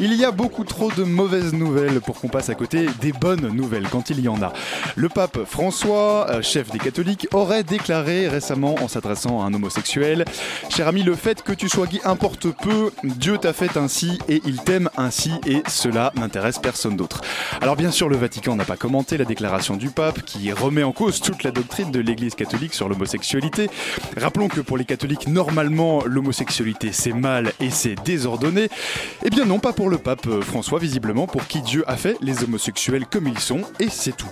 Il y a beaucoup trop de mauvaises nouvelles pour qu'on passe à côté des bonnes nouvelles quand il y en a. Le pape François, euh, chef des catholiques, aurait déclaré récemment en s'adressant à un homosexuel Cher ami, le fait que tu sois gay importe peu, Dieu t'a fait ainsi et il t'aime ainsi et cela n'intéresse personne d'autre. Alors bien sûr, le Vatican n'a pas commenté la déclaration du pape qui remet en cause toute la doctrine de l'Église catholique sur l'homosexualité. Rappelons que pour les catholiques, normalement, l'homosexualité c'est mal et c'est désordonné. Eh bien non, pas pour le pape euh, François, visiblement, pour qui Dieu a fait les homosexuels comme ils sont, et c'est tout.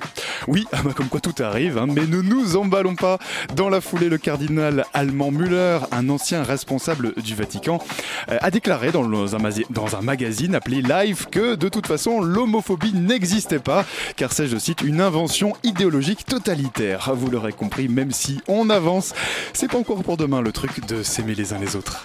Oui, ah bah, comme quoi tout arrive, hein, mais ne nous emballons pas. Dans la foulée, le cardinal allemand Müller, un ancien responsable du Vatican, euh, a déclaré dans, un, dans un magazine appelé Life que de toute façon l'homophobie n'existait pas, car c'est, je cite, une invention idéologique totalitaire. Vous l'aurez compris, même si on avance, c'est pas encore pour demain le truc de s'aimer les uns les autres.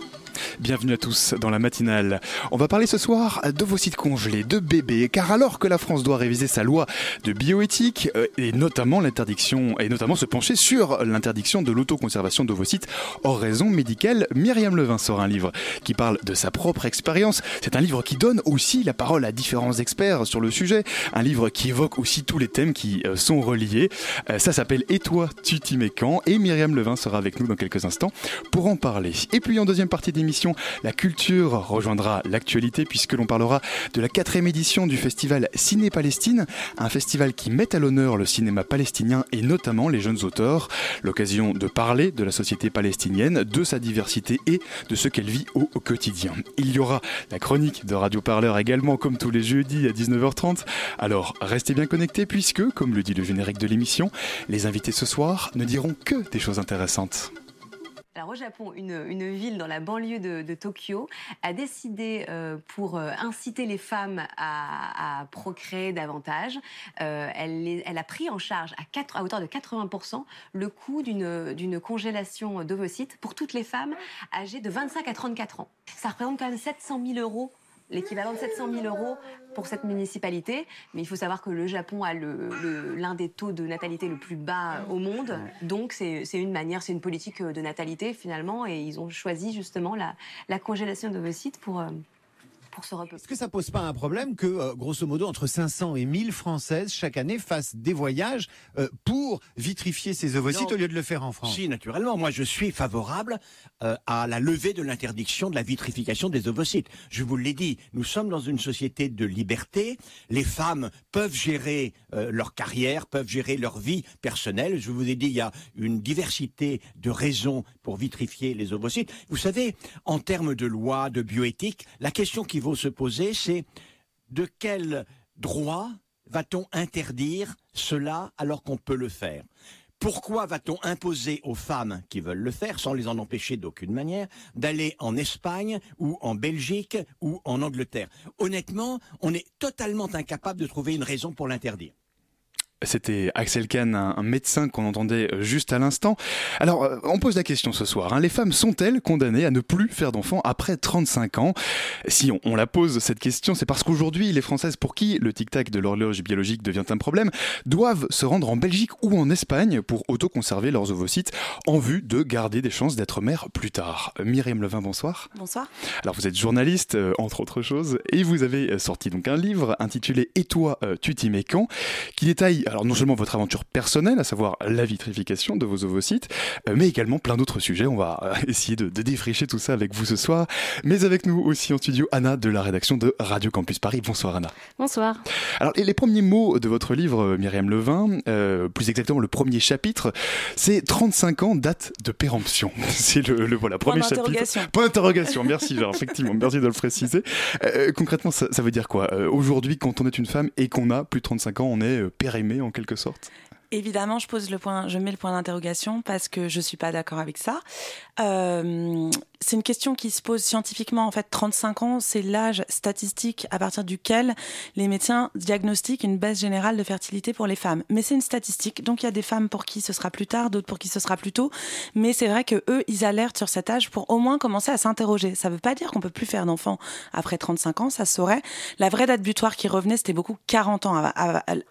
Bienvenue à tous dans la matinale. On va parler ce soir sites congelés, de bébés, car alors que la France doit réviser sa loi de bioéthique euh, et notamment l'interdiction et notamment se pencher sur l'interdiction de l'autoconservation d'ovocytes hors raison médicale, Myriam Levin sort un livre qui parle de sa propre expérience. C'est un livre qui donne aussi la parole à différents experts sur le sujet, un livre qui évoque aussi tous les thèmes qui euh, sont reliés. Euh, Ça s'appelle Et toi, tu t'y mets quand? Et Myriam Levin sera avec nous dans quelques instants pour en parler. Et puis en deuxième partie d'émission, la culture rejoindra l'actualité puisque l'on parlera de la quatrième édition du festival Ciné Palestine, un festival qui met à l'honneur le cinéma palestinien et notamment les jeunes auteurs. L'occasion de parler de la société palestinienne, de sa diversité et de ce qu'elle vit au, au quotidien. Il y aura la chronique de Radio Parleur également comme tous les jeudis à 19h30. Alors restez bien connectés puisque, comme le dit le générique de l'émission, les invités ce soir ne diront que des choses intéressantes. Alors au Japon, une, une ville dans la banlieue de, de Tokyo a décidé, euh, pour euh, inciter les femmes à, à procréer davantage, euh, elle, les- elle a pris en charge à, à hauteur de 80% le coût d'une d'une congélation d'ovocytes pour toutes les femmes âgées de 25 à 34 ans. Ça représente quand même 700 000 euros l'équivalent de 700 000 euros pour cette municipalité. Mais il faut savoir que le Japon a l'un des taux de natalité le plus bas au monde. Donc c'est une manière, c'est une politique de natalité finalement. Et ils ont choisi justement la, la congélation d'ovocytes pour, euh, pour se repeupler. Est-ce que ça pose pas un problème que, euh, grosso modo, entre 500 et 1000 Françaises chaque année fassent des voyages euh, pour vitrifier ces ovocytes Non. au lieu de le faire en France? Si, naturellement. Moi, je suis favorable euh, à la levée de l'interdiction de la vitrification des ovocytes. Je vous l'ai dit, nous sommes dans une société de liberté. Les femmes peuvent gérer euh, leur carrière, peuvent gérer leur vie personnelle. Je vous ai dit, il y a une diversité de raisons pour vitrifier les ovocytes. Vous savez, en termes de loi, de bioéthique, la question qui vaut se poser, c'est de quel droit va-t-on interdire cela alors qu'on peut le faire? Pourquoi va-t-on imposer aux femmes qui veulent le faire, sans les en empêcher d'aucune manière, d'aller en Espagne ou en Belgique ou en Angleterre? Honnêtement, on est totalement incapable de trouver une raison pour l'interdire. C'était Axel Kahn, un, médecin qu'on entendait euh, juste à l'instant. Alors, euh, on pose la question ce soir. hein. Les femmes sont-elles condamnées à ne plus faire d'enfants après 35 ans? Si on, on la pose cette question, c'est parce qu'aujourd'hui, les Françaises pour qui le tic-tac de l'horloge biologique devient un problème doivent se rendre en Belgique ou en Espagne pour autoconserver leurs ovocytes en vue de garder des chances d'être mère plus tard. Myriam Levin, bonsoir. Bonsoir. Alors vous êtes journaliste, euh, entre autres choses, et vous avez sorti donc un livre intitulé Et toi, tu t'y mets quand? qui détaille alors non seulement votre aventure personnelle, à savoir la vitrification de vos ovocytes, euh, mais également plein d'autres sujets. On va euh, essayer de, de défricher tout ça avec vous ce soir. Mais avec nous aussi en studio, Anna de la rédaction de Radio Campus Paris. Bonsoir Anna. Bonsoir. Alors les, les premiers mots de votre livre, euh, Myriam Levin, euh, plus exactement le premier chapitre, c'est 35 ans date de péremption. C'est le, le voilà Point premier chapitre. d'interrogation. Point d'interrogation. Merci, Gérard, effectivement, merci de le préciser. Euh, concrètement, ça, ça veut dire quoi? Euh, Aujourd'hui, quand on est une femme et qu'on a plus de 35 ans, on est périmé en quelque sorte. Évidemment, je pose le point, je mets le point d'interrogation parce que je suis pas d'accord avec ça. Euh, c'est une question qui se pose scientifiquement. En fait, 35 ans, c'est l'âge statistique à partir duquel les médecins diagnostiquent une baisse générale de fertilité pour les femmes. Mais c'est une statistique, donc il y a des femmes pour qui ce sera plus tard, d'autres pour qui ce sera plus tôt. Mais c'est vrai que eux, ils alertent sur cet âge pour au moins commencer à s'interroger. Ça veut pas dire qu'on peut plus faire d'enfants après 35 ans, ça se saurait. La vraie date butoir qui revenait, c'était beaucoup 40 ans,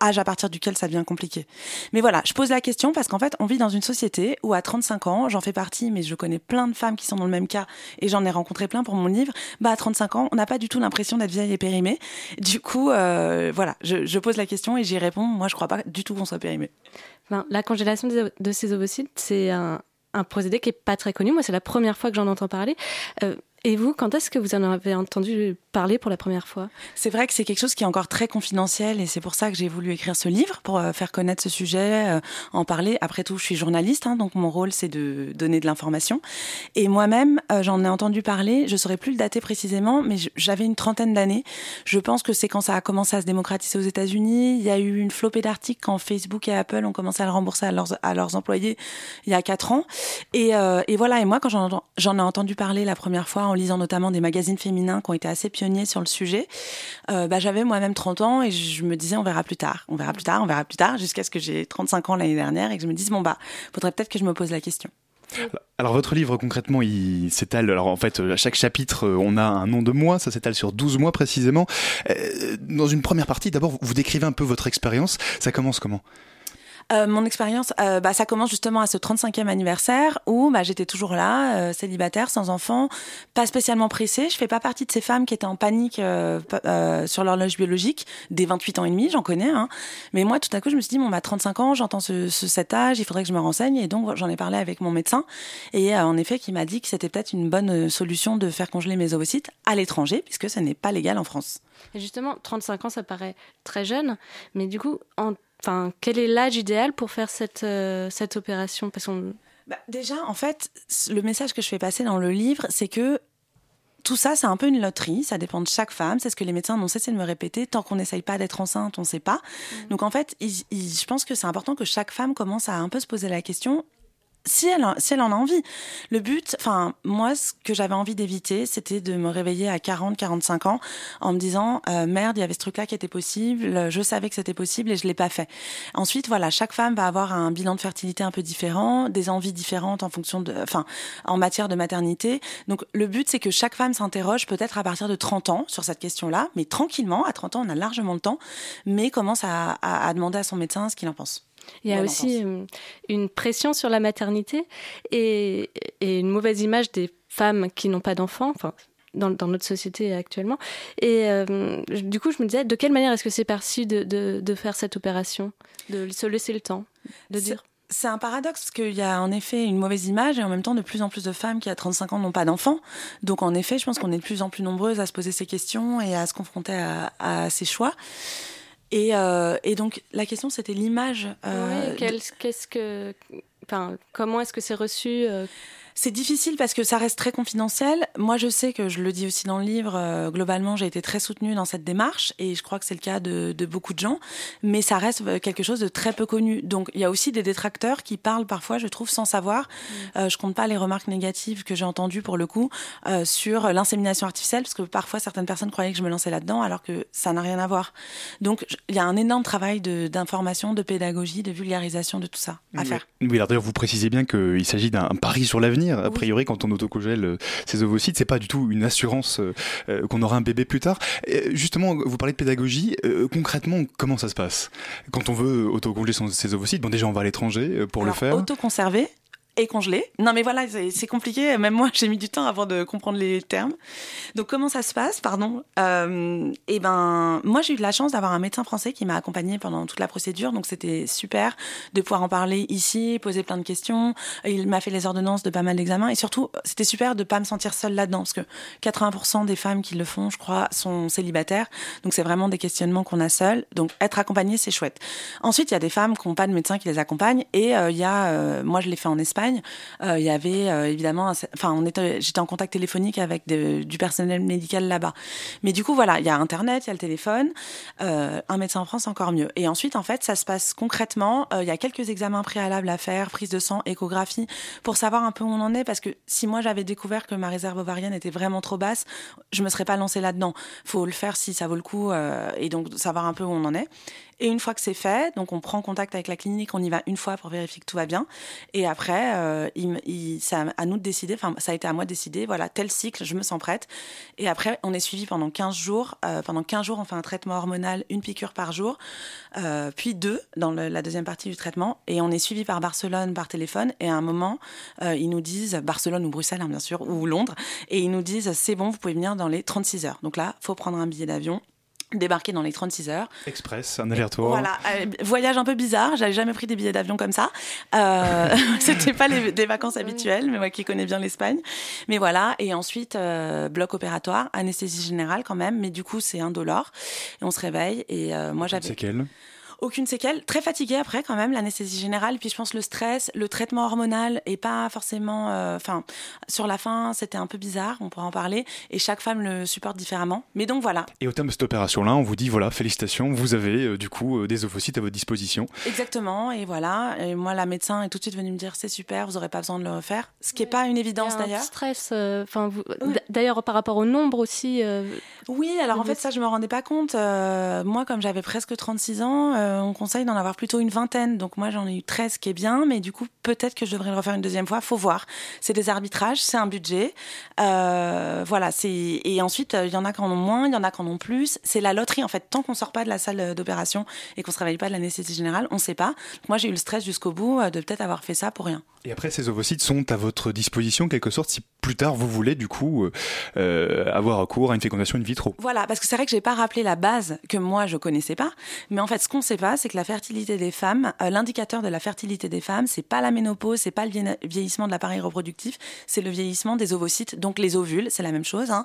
âge à partir duquel ça devient compliqué. Mais voilà, je pose la question parce qu'en fait, on vit dans une société où à 35 ans, j'en fais partie, mais je connais plein de femmes qui sont dans le même cas et j'en ai rencontré plein pour mon livre. Bah, à 35 ans, on n'a pas du tout l'impression d'être vieille et périmée. Du coup, euh, voilà, je, pose la question et j'y réponds. Moi, je crois pas du tout qu'on soit périmé. Ben, la congélation de ces ovocytes, c'est un, procédé qui est pas très connu. Moi, c'est la première fois que j'en entends parler. Euh, et vous, quand est-ce que vous en avez entendu parler pour la première fois C'est vrai que c'est quelque chose qui est encore très confidentiel et c'est pour ça que j'ai voulu écrire ce livre pour euh, faire connaître ce sujet, euh, en parler. Après tout, je suis journaliste, hein, donc mon rôle c'est de donner de l'information. Et moi-même, euh, j'en ai entendu parler. Je saurais plus le dater précisément, mais j'avais une trentaine d'années. Je pense que c'est quand ça a commencé à se démocratiser aux États-Unis. Il y a eu une flopée d'articles quand Facebook et Apple ont commencé à le rembourser à leurs, employés il y a quatre ans. Et, voilà. Et moi, quand j'en ai entendu parler la première fois en lisant notamment des magazines féminins qui ont été assez pionniers sur le sujet, euh, bah, j'avais moi-même 30 ans et je me disais on verra plus tard, on verra plus tard, on verra plus tard, jusqu'à ce que j'ai 35 ans l'année dernière et que je me dise bon bah faudrait peut-être que je me pose la question. Alors votre livre concrètement il s'étale, alors en fait à chaque chapitre euh, on a un nom de mois, ça s'étale sur 12 mois précisément. Euh, Dans une première partie d'abord vous décrivez un peu votre expérience, ça commence comment? Euh, mon expérience, euh, bah, ça commence justement à ce 35e anniversaire où bah, j'étais toujours là, euh, célibataire, sans enfant, pas spécialement pressée. Je fais pas partie de ces femmes qui étaient en panique pa- sur l'horloge biologique des 28 ans et demi, j'en connais. Hein. Mais moi, tout à coup, je me suis dit, bon, bah, 35 ans, j'entends ce, ce- cet âge, il faudrait que je me renseigne. Et donc, j'en ai parlé avec mon médecin. Et en effet, qui m'a dit que c'était peut-être une bonne solution de faire congeler mes ovocytes à l'étranger, puisque ce n'est pas légal en France. Et justement, 35 ans, ça paraît très jeune, mais du coup, en- enfin, quel est l'âge idéal pour faire cette, euh, cette opération? Parce qu'on Bah, déjà, en fait, le message que je fais passer dans le livre, c'est que tout ça, c'est un peu une loterie. Ça dépend de chaque femme. C'est ce que les médecins n'ont cessé de me répéter. Tant qu'on n'essaye pas d'être enceinte, on ne sait pas. Donc, en fait, je pense que c'est important que chaque femme commence à un peu se poser la question. Si elle, si elle en a envie. Le but, enfin, moi, ce que j'avais envie d'éviter, c'était de me réveiller à 40, 45 ans en me disant, euh, merde, il y avait ce truc-là qui était possible, je savais que c'était possible et je l'ai pas fait. Ensuite, voilà, chaque femme va avoir un bilan de fertilité un peu différent, des envies différentes en fonction de, enfin, en matière de maternité. Donc, le but, c'est que chaque femme s'interroge peut-être à partir de 30 ans sur cette question-là, mais tranquillement, à 30 ans, on a largement le temps, mais commence à, à- à demander à son médecin ce qu'il en pense. Il y a aussi euh, une pression sur la maternité et, et une mauvaise image des femmes qui n'ont pas d'enfants, enfin, dans, dans notre société actuellement. Et euh, du coup, je me disais, de quelle manière est-ce que c'est perçu de, de, de faire cette opération De se laisser le temps De C'est- dire? C'est un paradoxe parce qu'il y a en effet une mauvaise image et en même temps de plus en plus de femmes qui à 35 ans n'ont pas d'enfants. Donc en effet, je pense qu'on est de plus en plus nombreuses à se poser ces questions et à se confronter à, à ces choix. Et, euh, et donc la question c'était l'image. euh, Oui, qu'est-ce que. Enfin, comment est-ce que c'est reçu euh, C'est difficile parce que ça reste très confidentiel. Moi, je sais que je le dis aussi dans le livre. euh, globalement, j'ai été très soutenue dans cette démarche et je crois que c'est le cas de, de beaucoup de gens. Mais ça reste euh, quelque chose de très peu connu. Donc, il y a aussi des détracteurs qui parlent parfois, je trouve, sans savoir. Euh, je compte pas les remarques négatives que j'ai entendues pour le coup euh, sur l'insémination artificielle parce que parfois certaines personnes croyaient que je me lançais là-dedans alors que ça n'a rien à voir. Donc, il y a un énorme travail d'information, de, pédagogie, de vulgarisation de tout ça à faire. Oui, alors d'ailleurs, vous précisez bien qu'il s'agit d'un pari sur l'avenir. A priori, quand on autocongèle euh, ses ovocytes, c'est pas du tout une assurance euh, euh, qu'on aura un bébé plus tard. Justement, vous parlez de pédagogie. euh, concrètement, comment ça se passe? Quand on veut autocongeler ses ovocytes, bon, déjà, on va à l'étranger euh, pour Alors, le faire. Autoconserver, et congelé. Non, mais voilà, c'est compliqué. Même moi, j'ai mis du temps avant de comprendre les termes. Donc, comment ça se passe Pardon. Euh, eh ben, moi, j'ai eu de la chance d'avoir un médecin français qui m'a accompagné pendant toute la procédure. Donc, c'était super de pouvoir en parler ici, poser plein de questions. Il m'a fait les ordonnances de pas mal d'examens. Et surtout, c'était super de pas me sentir seule là-dedans. Parce que 80% des femmes qui le font, je crois, sont célibataires. Donc, c'est vraiment des questionnements qu'on a seuls. Donc, être accompagnée, c'est chouette. Ensuite, il y a des femmes qui n'ont pas de médecin qui les accompagne. Et euh, il y a, euh, moi, je l'ai fait en Espagne euh, il y avait euh, évidemment, enfin, on était, j'étais en contact téléphonique avec du personnel médical là-bas. Mais du coup, voilà, il y a Internet, il y a le téléphone, euh, un médecin en France encore mieux. Et ensuite, en fait, ça se passe concrètement. Il y a quelques examens préalables à faire, prise de sang, échographie, pour savoir un peu où on en est. Parce que si moi j'avais découvert que ma réserve ovarienne était vraiment trop basse, je me serais pas lancée là-dedans. Faut le faire si ça vaut le coup, et donc savoir un peu où on en est. Et une fois que c'est fait, donc on prend contact avec la clinique, on y va une fois pour vérifier que tout va bien. Et après, euh, c'est à nous de décider, enfin ça a été à moi de décider, voilà, tel cycle, je me sens prête. Et après, on est suivi pendant 15 jours. Euh, pendant 15 jours, on fait un traitement hormonal, une piqûre par jour, euh, puis deux dans la deuxième partie du traitement. Et on est suivi par Barcelone par téléphone. Et à un moment, ils nous disent, Barcelone ou Bruxelles, hein, bien sûr, ou Londres, et ils nous disent, c'est bon, vous pouvez venir dans les 36 heures. Donc là, faut prendre un billet d'avion débarquer dans les 36 heures. Express, un aller-retour. Voilà, euh, voyage un peu bizarre. J'avais jamais pris des billets d'avion comme ça. Euh, C'était pas les, des vacances habituelles, mais moi qui connais bien l'Espagne. Mais voilà, et ensuite euh, bloc opératoire, anesthésie générale quand même, mais du coup c'est un dollar et on se réveille et euh, moi j'avais. C'est quel? Aucune séquelle. Très fatiguée après quand même, l'anesthésie générale. Puis je pense le stress, le traitement hormonal est pas forcément. Euh, enfin, sur la fin, c'était un peu bizarre. On pourra en parler. Et chaque femme le supporte différemment. Mais donc voilà. Et au terme de cette opération-là, on vous dit voilà, félicitations, vous avez euh, du coup euh, des ovocytes à votre disposition. Exactement. Et voilà. Et moi, la médecin est tout de suite venue me dire c'est super, vous aurez pas besoin de le refaire. Ce qui est pas une évidence d'ailleurs. Stress. Enfin, vous... d'ailleurs par rapport au nombre aussi. Oui. Alors en fait, ça, je me rendais pas compte. moi, comme j'avais presque 36 ans euh, on conseille d'en avoir plutôt une vingtaine. Donc moi, j'en ai eu 13, qui est bien, mais du coup, peut-être que je devrais le refaire une deuxième fois. Faut voir. C'est des arbitrages, c'est un budget. Euh, voilà. C'est et ensuite, il y en a qui en ont moins, il y en a qui en ont plus. C'est la loterie en fait. Tant qu'on sort pas de la salle d'opération et qu'on se réveille pas de la nécessité générale, on sait pas. moi, j'ai eu le stress jusqu'au bout euh, de peut-être avoir fait ça pour rien. Et après, ces ovocytes sont à votre disposition, quelque sorte, si plus tard vous voulez du coup avoir recours à une fécondation in vitro. Voilà, parce que c'est vrai que j'ai pas rappelé la base que moi je connaissais pas, mais en fait, ce qu'on sait c'est que la fertilité des femmes, euh, l'indicateur de la fertilité des femmes, c'est pas la ménopause, c'est pas le vieillissement de l'appareil reproductif, c'est le vieillissement des ovocytes, donc les ovules, c'est la même chose, hein,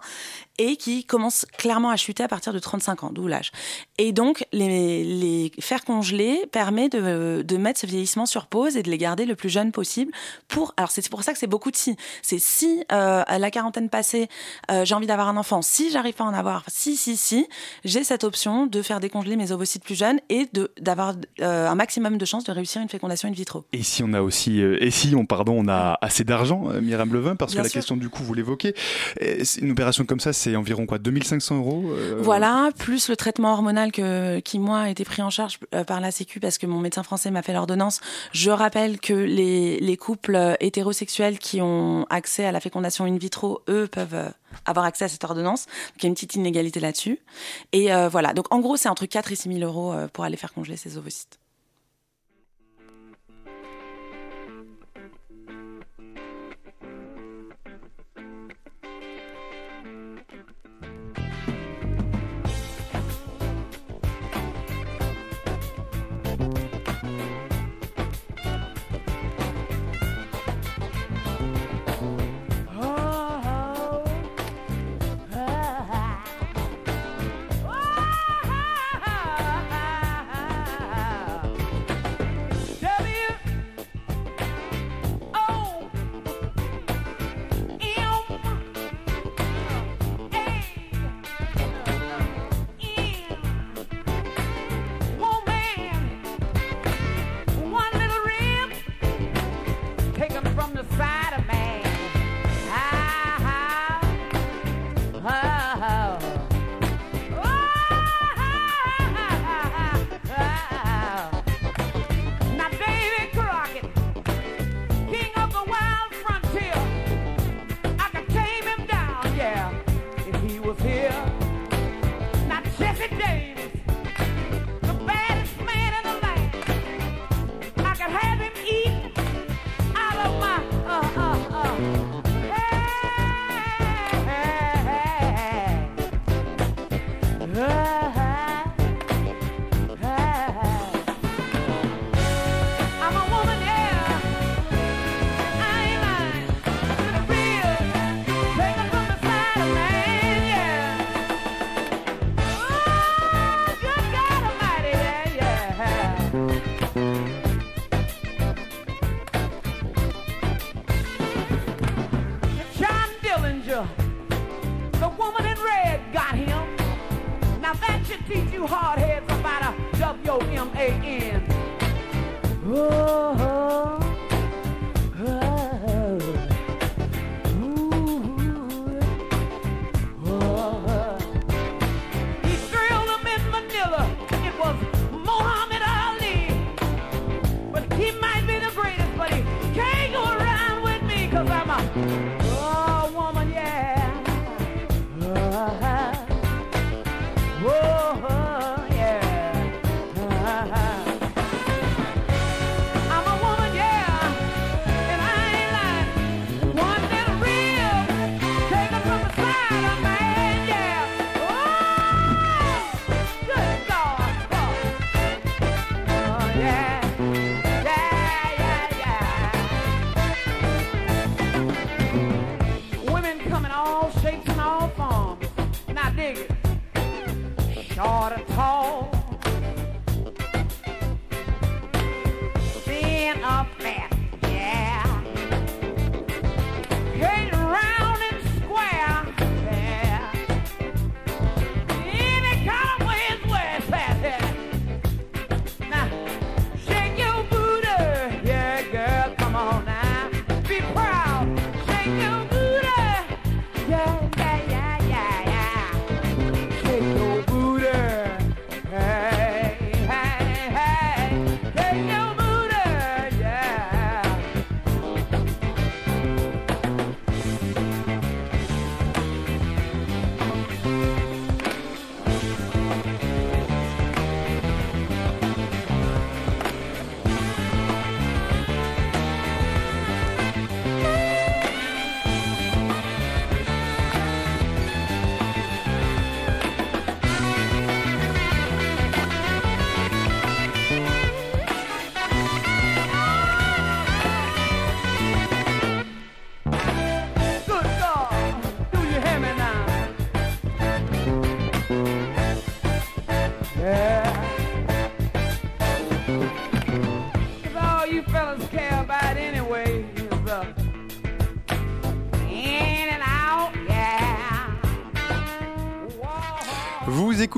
et qui commence clairement à chuter à partir de 35 ans, d'où l'âge. Et donc, les, faire congeler permet de, mettre ce vieillissement sur pause et de les garder le plus jeune possible pour. Alors, c'est pour ça que c'est beaucoup de si. C'est si euh, à la quarantaine passée, euh, j'ai envie d'avoir un enfant, si j'arrive pas à en avoir, si, si, si, j'ai cette option de faire décongeler mes ovocytes plus jeunes et de d'avoir euh, un maximum de chances de réussir une fécondation in vitro. Et si on a aussi, euh, et si on, pardon, on a assez d'argent, euh, Myriam Levin, parce que la question du coup, vous l'évoquez, une opération comme ça, c'est environ quoi, 2500 euros Voilà, plus le traitement hormonal que, qui, moi, a été pris en charge par la Sécu parce que mon médecin français m'a fait l'ordonnance. Je rappelle que les, les couples hétérosexuels qui ont accès à la fécondation in vitro, eux, peuvent avoir accès à cette ordonnance. Donc il y a une petite inégalité là-dessus. Et euh, voilà, donc en gros, c'est entre 4 et 6 000 euros euh, pour aller faire congeler ces ovocytes. up.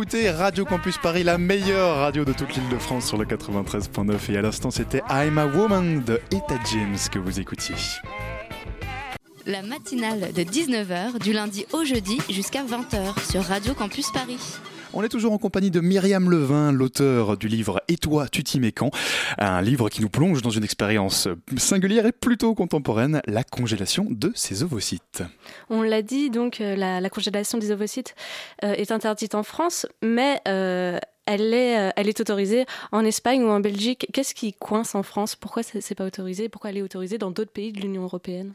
Écoutez Radio Campus Paris, la meilleure radio de toute l'île de France sur le 93.9 et à l'instant c'était I'm a Woman de Etta James que vous écoutiez. La matinale de 19h du lundi au jeudi jusqu'à 20h sur Radio Campus Paris. On est toujours en compagnie de Myriam Levin, l'auteur du livre Et toi, tu t'y mets quand? Un livre qui nous plonge dans une expérience singulière et plutôt contemporaine, la congélation de ces ovocytes. On l'a dit, donc euh, la, la congélation des ovocytes euh, est interdite en France, mais euh, elle, est, autorisée en Espagne ou en Belgique. Qu'est-ce qui coince en France? Pourquoi c'est pas autorisé? Pourquoi elle est autorisée dans d'autres pays de l'Union européenne?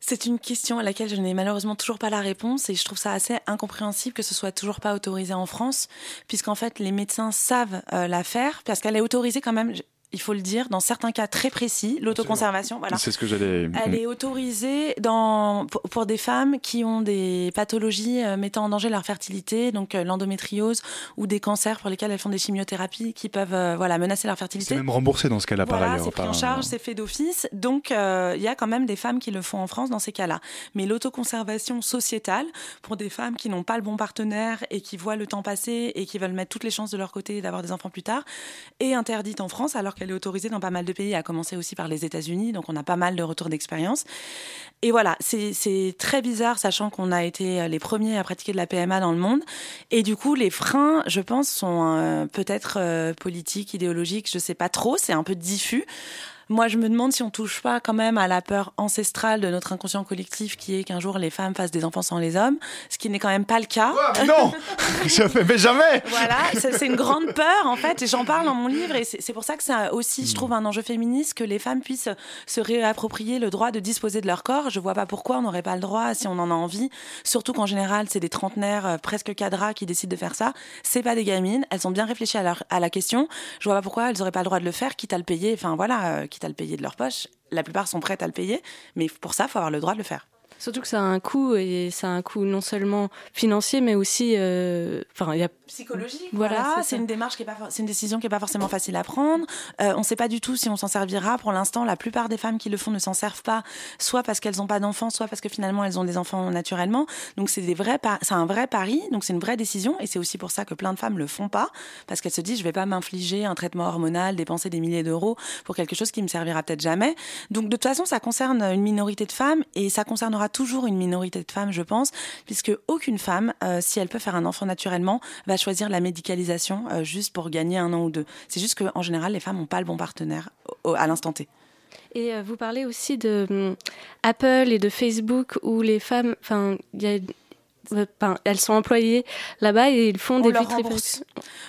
C'est une question à laquelle je n'ai malheureusement toujours pas la réponse et je trouve ça assez incompréhensible que ce soit toujours pas autorisé en France, puisqu'en fait les médecins savent euh, la faire, parce qu'elle est autorisée quand même. Il faut le dire, dans certains cas très précis, l'autoconservation, voilà. C'est ce que j'allais. Elle est autorisée dans, pour, des femmes qui ont des pathologies euh, mettant en danger leur fertilité, donc euh, l'endométriose ou des cancers pour lesquels elles font des chimiothérapies qui peuvent euh, voilà, menacer leur fertilité. C'est même remboursé dans ce cas-là par Voilà, ailleurs. c'est pris par- en charge, c'est fait d'office. Donc, euh, il y a quand même des femmes qui le font en France dans ces cas-là. Mais l'autoconservation sociétale, pour des femmes qui n'ont pas le bon partenaire et qui voient le temps passer et qui veulent mettre toutes les chances de leur côté d'avoir des enfants plus tard, est interdite en France alors qu'elle est autorisée dans pas mal de pays, à commencer aussi par les États-Unis. Donc, on a pas mal de retours d'expérience. Et voilà, c'est très bizarre, sachant qu'on a été les premiers à pratiquer de la PMA dans le monde. Et du coup, les freins, je pense, sont euh, peut-être euh, politiques, idéologiques, je sais pas trop, c'est un peu diffus. Moi, je me demande si on touche pas quand même à la peur ancestrale de notre inconscient collectif qui est qu'un jour les femmes fassent des enfants sans les hommes, ce qui n'est quand même pas le cas. non Jamais, mais jamais Voilà, c'est une grande peur en fait, et j'en parle dans mon livre, et c'est pour ça que c'est aussi, je trouve, un enjeu féministe que les femmes puissent se réapproprier le droit de disposer de leur corps. Je vois pas pourquoi on n'aurait pas le droit si on en a envie, surtout qu'en général, c'est des trentenaires euh, presque cadras qui décident de faire ça. C'est pas des gamines, elles ont bien réfléchi à, leur- à la question. Je vois pas pourquoi elles n'auraient pas le droit de le faire, quitte à le payer, enfin voilà, euh, à le payer de leur poche. La plupart sont prêtes à le payer, mais pour ça, il faut avoir le droit de le faire. Surtout que ça a un coût et ça a un coût non seulement financier mais aussi, euh, enfin, il y a psychologique. Voilà, Voilà, c'est une démarche qui est pas, for- c'est une décision qui est pas forcément facile à prendre. Euh, on ne sait pas du tout si on s'en servira. Pour l'instant, la plupart des femmes qui le font ne s'en servent pas, soit parce qu'elles n'ont pas d'enfants, soit parce que finalement elles ont des enfants naturellement. Donc c'est des vrais, pa- c'est un vrai pari. Donc c'est une vraie décision et c'est aussi pour ça que plein de femmes le font pas parce qu'elles se disent je vais pas m'infliger un traitement hormonal, dépenser des milliers d'euros pour quelque chose qui me servira peut-être jamais. Donc de toute façon, ça concerne une minorité de femmes et ça concernera toujours une minorité de femmes, je pense, puisque aucune femme, euh, si elle peut faire un enfant naturellement, va choisir la médicalisation euh, juste pour gagner un an ou deux. C'est juste qu'en général, les femmes n'ont pas le bon partenaire à l'instant T. Et euh, vous parlez aussi de hum, Apple et de Facebook où les femmes, enfin, il y a- enfin, elles sont employées là-bas et ils font On des leur rembourse.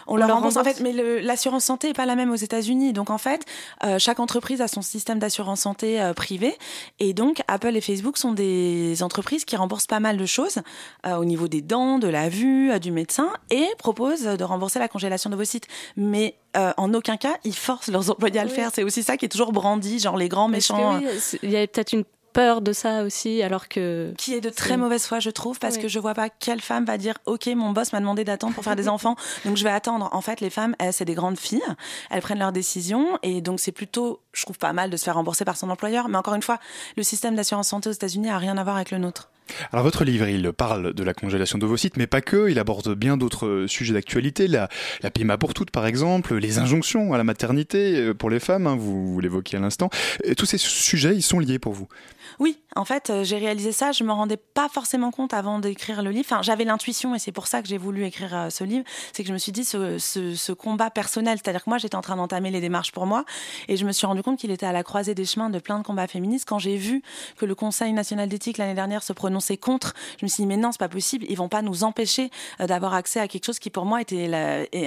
On, leur rembourse. En fait, mais l'assurance santé est pas la même aux États-Unis. Donc en fait, euh, chaque entreprise a son système d'assurance santé euh, privé. Et donc Apple et Facebook sont des entreprises qui remboursent pas mal de choses euh, au niveau des dents, de la vue, euh, du médecin, et proposent de rembourser la congélation d'ovocytes. Mais euh, en aucun cas, ils forcent leurs employés à le Oui. faire. C'est aussi ça qui est toujours brandi, genre les grands méchants. oui, il y a peut-être une peur de ça aussi, alors que qui est de très mauvaise foi, je trouve, parce Oui. que je vois pas quelle femme va dire OK, mon boss m'a demandé d'attendre pour faire des enfants, donc je vais attendre. En fait, les femmes, elles, c'est des grandes filles, elles prennent leurs décisions, et donc c'est plutôt, je trouve pas mal de se faire rembourser par son employeur. Mais encore une fois, le système d'assurance santé aux États-Unis a rien à voir avec le nôtre. Alors votre livre, il parle de la congélation d'ovocytes, mais pas que, il aborde bien d'autres euh, sujets d'actualité, la, la PMA pour toutes par exemple, les injonctions à la maternité euh, pour les femmes, hein, vous, vous l'évoquiez à l'instant. Tous ces sujets, ils sont liés pour vous? Oui, en fait, euh, j'ai réalisé ça. Je me rendais pas forcément compte avant d'écrire le livre. Enfin, j'avais l'intuition, et c'est pour ça que j'ai voulu écrire ce livre. C'est que je me suis dit ce, ce, ce combat personnel, c'est-à-dire que moi, j'étais en train d'entamer les démarches pour moi, et je me suis rendu compte qu'il était à la croisée des chemins de plein de combats féministes. Quand j'ai vu que le Conseil national d'éthique l'année dernière se prononçait contre, je me suis dit mais non, c'est pas possible. Ils vont pas nous empêcher euh, d'avoir accès à quelque chose qui pour moi était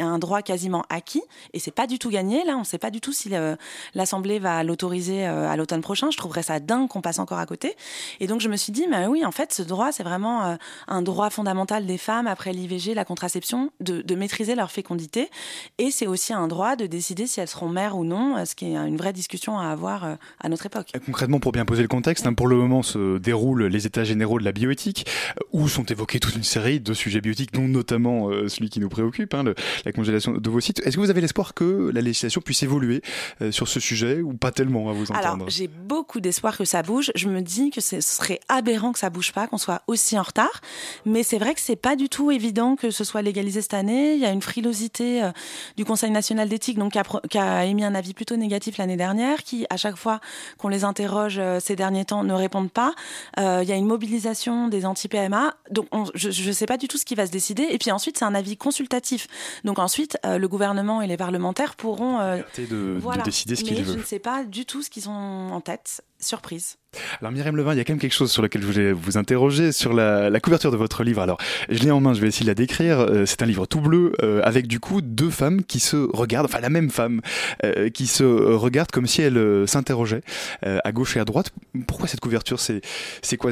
un droit quasiment acquis, et c'est pas du tout gagné. Là, on sait pas du tout si le- l'Assemblée va l'autoriser euh, à l'automne prochain. Je trouverais ça dingue qu'on passe encore à côté. Et donc je me suis dit, mais oui, en fait, ce droit, c'est vraiment euh, un droit fondamental des femmes après l'IVG, la contraception, de, de maîtriser leur fécondité. Et c'est aussi un droit de décider si elles seront mères ou non, euh, ce qui est une vraie discussion à avoir euh, à notre époque. Concrètement, pour bien poser le contexte, hein, pour le moment se déroulent les états généraux de la bioéthique, euh, où sont évoqués toute une série de sujets bioéthiques, dont notamment euh, celui qui nous préoccupe, hein, le- la congélation d'ovocytes. Est-ce que vous avez l'espoir que la législation puisse évoluer euh, sur ce sujet, ou pas tellement à vous entendre? J'ai beaucoup d'espoir que ça bouge. Je me dis que ce serait aberrant que ça bouge pas, qu'on soit aussi en retard. Mais c'est vrai que c'est pas du tout évident que ce soit légalisé cette année. Il y a une frilosité du Conseil national d'éthique, donc qui a, qui a émis un avis plutôt négatif l'année dernière, qui à chaque fois qu'on les interroge ces derniers temps ne répondent pas. Il y a une mobilisation des anti-PMA. Donc, on- je ne sais pas du tout ce qui va se décider. Et puis ensuite, c'est un avis consultatif. Donc ensuite, euh, le gouvernement et les parlementaires pourront euh, de, de voilà. décider ce qu'ils je veulent. ne sais pas du tout ce qu'ils ont en tête. Surprise. Alors Myriam Levin, il y a quand même quelque chose sur lequel je voulais vous interroger sur la, la couverture de votre livre. Alors, je l'ai en main, je vais essayer de la décrire. Euh, c'est un livre tout bleu euh, avec du coup deux femmes qui se regardent, enfin la même femme, euh, qui se regarde comme si elle euh, s'interrogeait euh, à gauche et à droite. Pourquoi cette couverture? C'est quoi?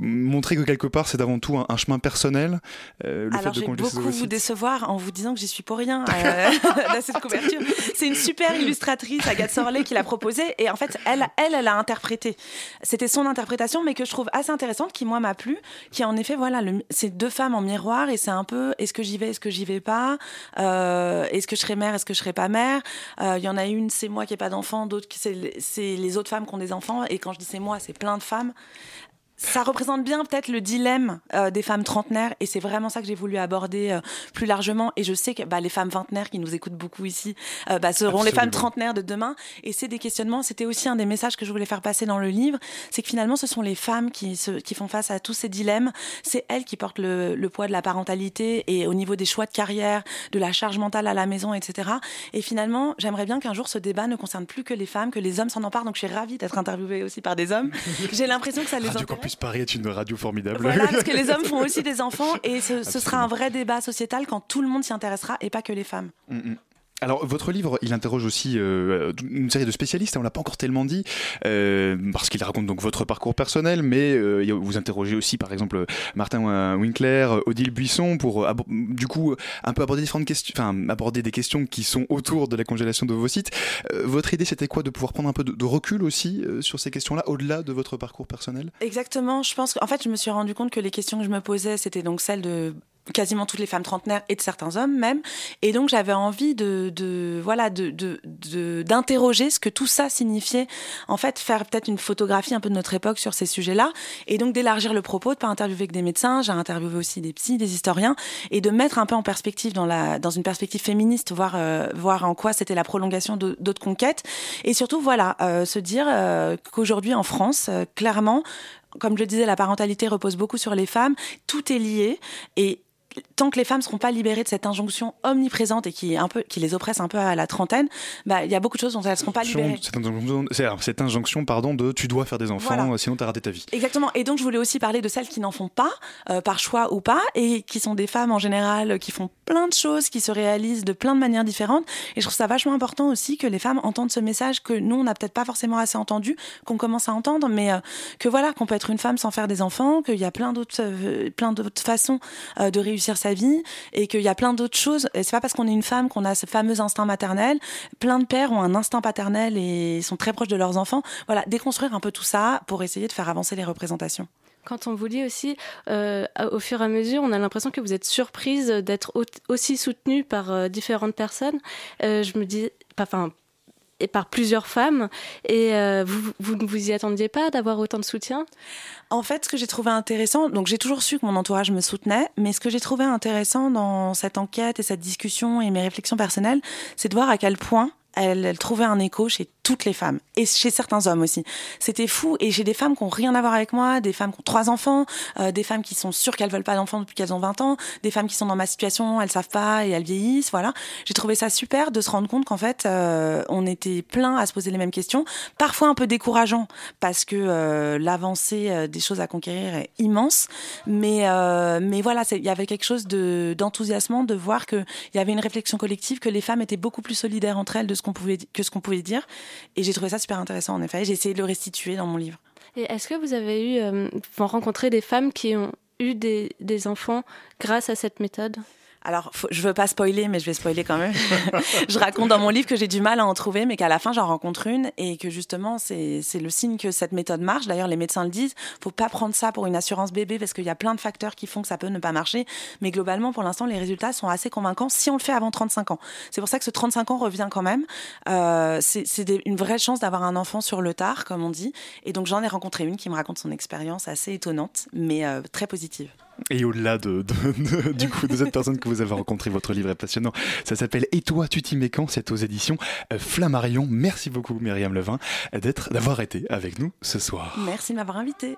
Montrer que quelque part c'est avant tout un, un chemin personnel. le Alors, congeler ses beaucoup vous décevoir en vous disant que j'y suis pour rien à cette couverture. C'est une super illustratrice, Agathe Sorlet, qui l'a proposée. Et en fait, elle, elle, elle a interprété. C'était son interprétation, mais que je trouve assez intéressante, qui, moi, m'a plu. Qui, en effet, voilà, c'est deux femmes en miroir. Et c'est un peu est-ce que j'y vais, est-ce que j'y vais pas Euh, Est-ce que je serai mère, est-ce que je serai pas mère Euh, Il y en a une, c'est moi qui n'ai pas d'enfant. D'autres, c'est les autres femmes qui ont des enfants. Et quand je dis c'est moi, c'est plein de femmes ça représente bien peut-être le dilemme euh, des femmes trentenaires et c'est vraiment ça que j'ai voulu aborder euh, plus largement. Et je sais que bah, les femmes vingtenaires qui nous écoutent beaucoup ici euh, bah, seront les femmes trentenaires de demain. Et c'est des questionnements. C'était aussi un des messages que je voulais faire passer dans le livre. C'est que finalement ce sont les femmes qui, se, qui font face à tous ces dilemmes. C'est elles qui portent le, le poids de la parentalité et au niveau des choix de carrière de la charge mentale à la maison etc et finalement j'aimerais bien qu'un jour ce débat ne concerne plus que les femmes que les hommes s'en emparent. Donc je suis ravie d'être interviewée aussi par des hommes. J'ai l'impression que ça les intéresse Paris est une radio formidable. voilà, parce que les hommes font aussi des enfants et ce, ce sera un vrai débat sociétal quand tout le monde s'y intéressera et pas que les femmes. Mm, mm. Alors, votre livre, il interroge aussi euh, une série de spécialistes, hein, on l'a pas encore tellement dit, euh, parce qu'il raconte donc votre parcours personnel, mais euh, vous interrogez aussi, par exemple, Martin Winkler, Odile Buisson, pour du coup un peu aborder différentes questions, enfin aborder des questions qui sont autour de la congélation d'ovocytes. Euh, votre idée, c'était quoi de pouvoir prendre un peu de, de recul aussi euh, sur ces questions-là, au-delà de votre parcours personnel? Exactement. Je pense qu'en fait, je me suis rendu compte que les questions que je me posais, c'était donc celles de quasiment toutes les femmes trentenaires et de certains hommes même. Et donc, j'avais envie de, voilà, de, de, de- d'interroger ce que tout ça signifiait. En fait, faire peut-être une photographie un peu de notre époque sur ces sujets-là. Et donc, d'élargir le propos, de pas interviewer que des médecins. J'ai interviewé aussi des psys, des historiens. Et de mettre un peu en perspective, dans, la, dans une perspective féministe, voir, euh, voir en quoi c'était la prolongation d'autres conquêtes. Et surtout, voilà, euh, se dire euh, qu'aujourd'hui, en France, clairement, comme je le disais, la parentalité repose beaucoup sur les femmes. Tout est lié et tant que les femmes ne seront pas libérées de cette injonction omniprésente et qui, un peu, qui les oppresse un peu à la trentaine, bah, il y a beaucoup de choses dont elles ne seront pas libérées. Cette injonction, cette pardon, de tu dois faire des enfants, Voilà. euh, sinon t'as raté ta vie. Exactement. Et donc, je voulais aussi parler de celles qui n'en font pas, euh, par choix ou pas, et qui sont des femmes en général qui font plein de choses, qui se réalisent de plein de manières différentes. Et je trouve ça vachement important aussi que les femmes entendent ce message que nous, on n'a peut-être pas forcément assez entendu, qu'on commence à entendre, mais euh, que voilà, qu'on peut être une femme sans faire des enfants, qu'il y a plein d'autres, euh, plein d'autres façons de réussir sa vie, et qu'il y a plein d'autres choses. Et c'est pas parce qu'on est une femme qu'on a ce fameux instinct maternel. Plein de pères ont un instinct paternel et sont très proches de leurs enfants. Voilà, déconstruire un peu tout ça pour essayer de faire avancer les représentations. Quand on vous lit aussi, euh, au fur et à mesure, on a l'impression que vous êtes surprise d'être au- aussi soutenue par euh, différentes personnes. Euh, je me dis, enfin, et par plusieurs femmes. Et euh, vous, vous ne vous y attendiez pas d'avoir autant de soutien? En fait, ce que j'ai trouvé intéressant, donc j'ai toujours su que mon entourage me soutenait, mais ce que j'ai trouvé intéressant dans cette enquête et cette discussion et mes réflexions personnelles, c'est de voir à quel point elle, trouvait un écho chez toutes les femmes et chez certains hommes aussi. C'était fou et j'ai des femmes qui ont rien à voir avec moi, des femmes qui ont trois enfants, euh, des femmes qui sont sûres qu'elles veulent pas d'enfants depuis qu'elles ont 20 ans, des femmes qui sont dans ma situation, elles savent pas et elles vieillissent, voilà. J'ai trouvé ça super de se rendre compte qu'en fait euh, on était plein à se poser les mêmes questions, parfois un peu décourageant parce que euh, l'avancée des choses à conquérir est immense, mais mais voilà, il y avait quelque chose de d'enthousiasmant de voir que il y avait une réflexion collective, que les femmes étaient beaucoup plus solidaires entre elles de ce qu'on pouvait que ce qu'on pouvait dire, et j'ai trouvé ça super intéressant en effet. J'ai essayé de le restituer dans mon livre. Et est-ce que vous avez eu, euh, rencontré des femmes qui ont eu des enfants grâce à cette méthode? Alors, faut- je veux pas spoiler, mais je vais spoiler quand même. je raconte dans mon livre que j'ai du mal à en trouver, mais qu'à la fin, j'en rencontre une et que justement, c'est le signe que cette méthode marche. D'ailleurs, les médecins le disent. Faut pas prendre ça pour une assurance bébé parce qu'il y a plein de facteurs qui font que ça peut ne pas marcher. Mais globalement, pour l'instant, les résultats sont assez convaincants si on le fait avant 35 ans. C'est pour ça que ce 35 ans revient quand même. Euh, c'est une vraie chance d'avoir un enfant sur le tard, comme on dit. Et donc, j'en ai rencontré une qui me raconte son expérience assez étonnante, mais euh, très positive. Et au-delà de, de- de- du coup de cette personne que vous avez rencontrée, votre livre est passionnant. Ça s'appelle Et toi, tu t'y mets quand? C'est aux éditions euh, Flammarion. Merci beaucoup, Myriam Levin, d'être, d'avoir été avec nous ce soir. Merci de m'avoir invité.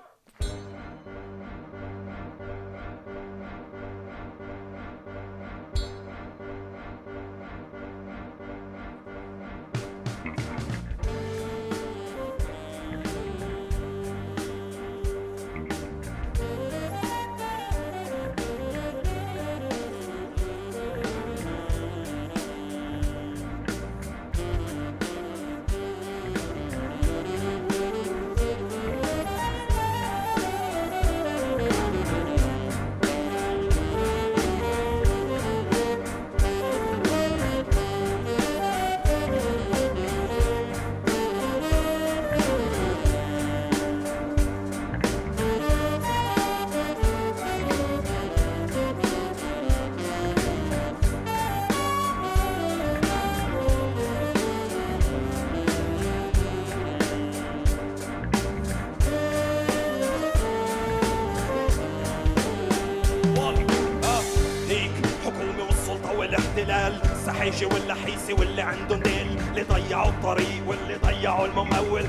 سحيجي ولا حيسي واللي عندهم ديل اللي ضيعوا الطريق واللي ضيعوا الممول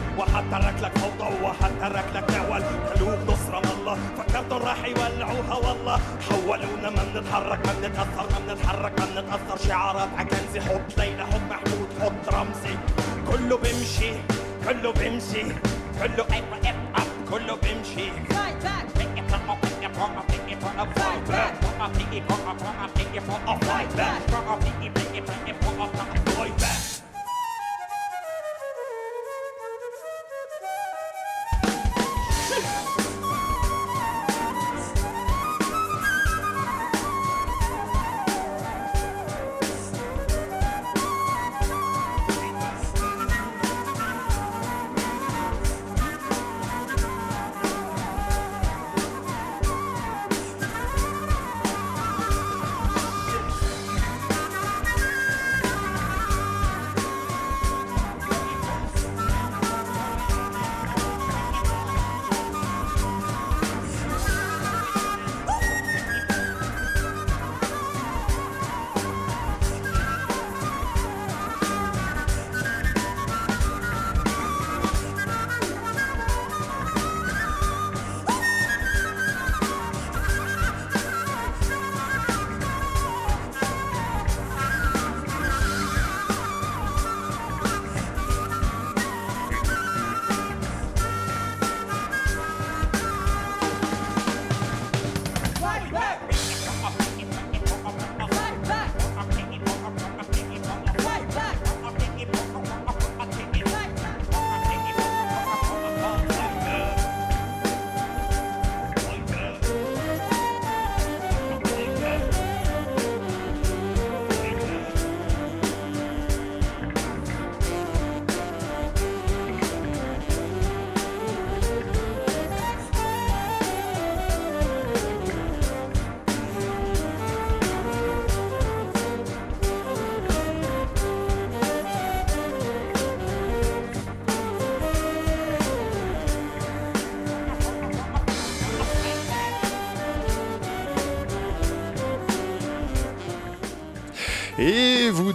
ترك لك فوضى ترك لك تعول قلوب نص رام الله فكرتهم راح يولعوها والله حولونا ما بنتحرك ما بنتأثر ما بنتحرك ما بنتأثر شعارات عكنزي حط ليلى حط محمود حط رمزي كله بيمشي كله بيمشي كله اب اب كله بيمشي Fight back, pick it up, pick it up, pick it up, fight back, I'm thinking, fuck off, I'm thinking,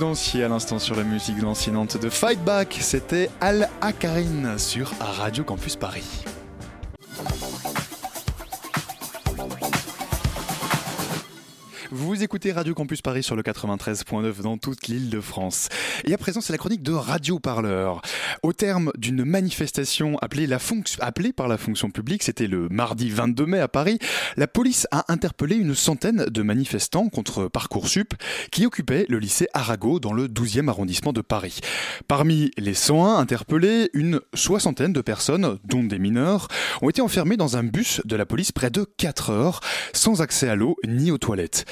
dansiez à l'instant sur la musique lancinante de Fight Back, c'était Al Akarine sur Radio Campus Paris. Écoutez Radio Campus Paris sur le 93.9 dans toute l'île de France. Et à présent, c'est la chronique de Radio Parleur. Au terme d'une manifestation appelée, par la fonction publique, c'était le mardi 22 mai à Paris, la police a interpellé une centaine de manifestants contre Parcoursup qui occupaient le lycée Arago dans le 12e arrondissement de Paris. Parmi les 101 interpellés, une soixantaine de personnes, dont des mineurs, ont été enfermées dans un bus de la police près de 4 heures, sans accès à l'eau ni aux toilettes.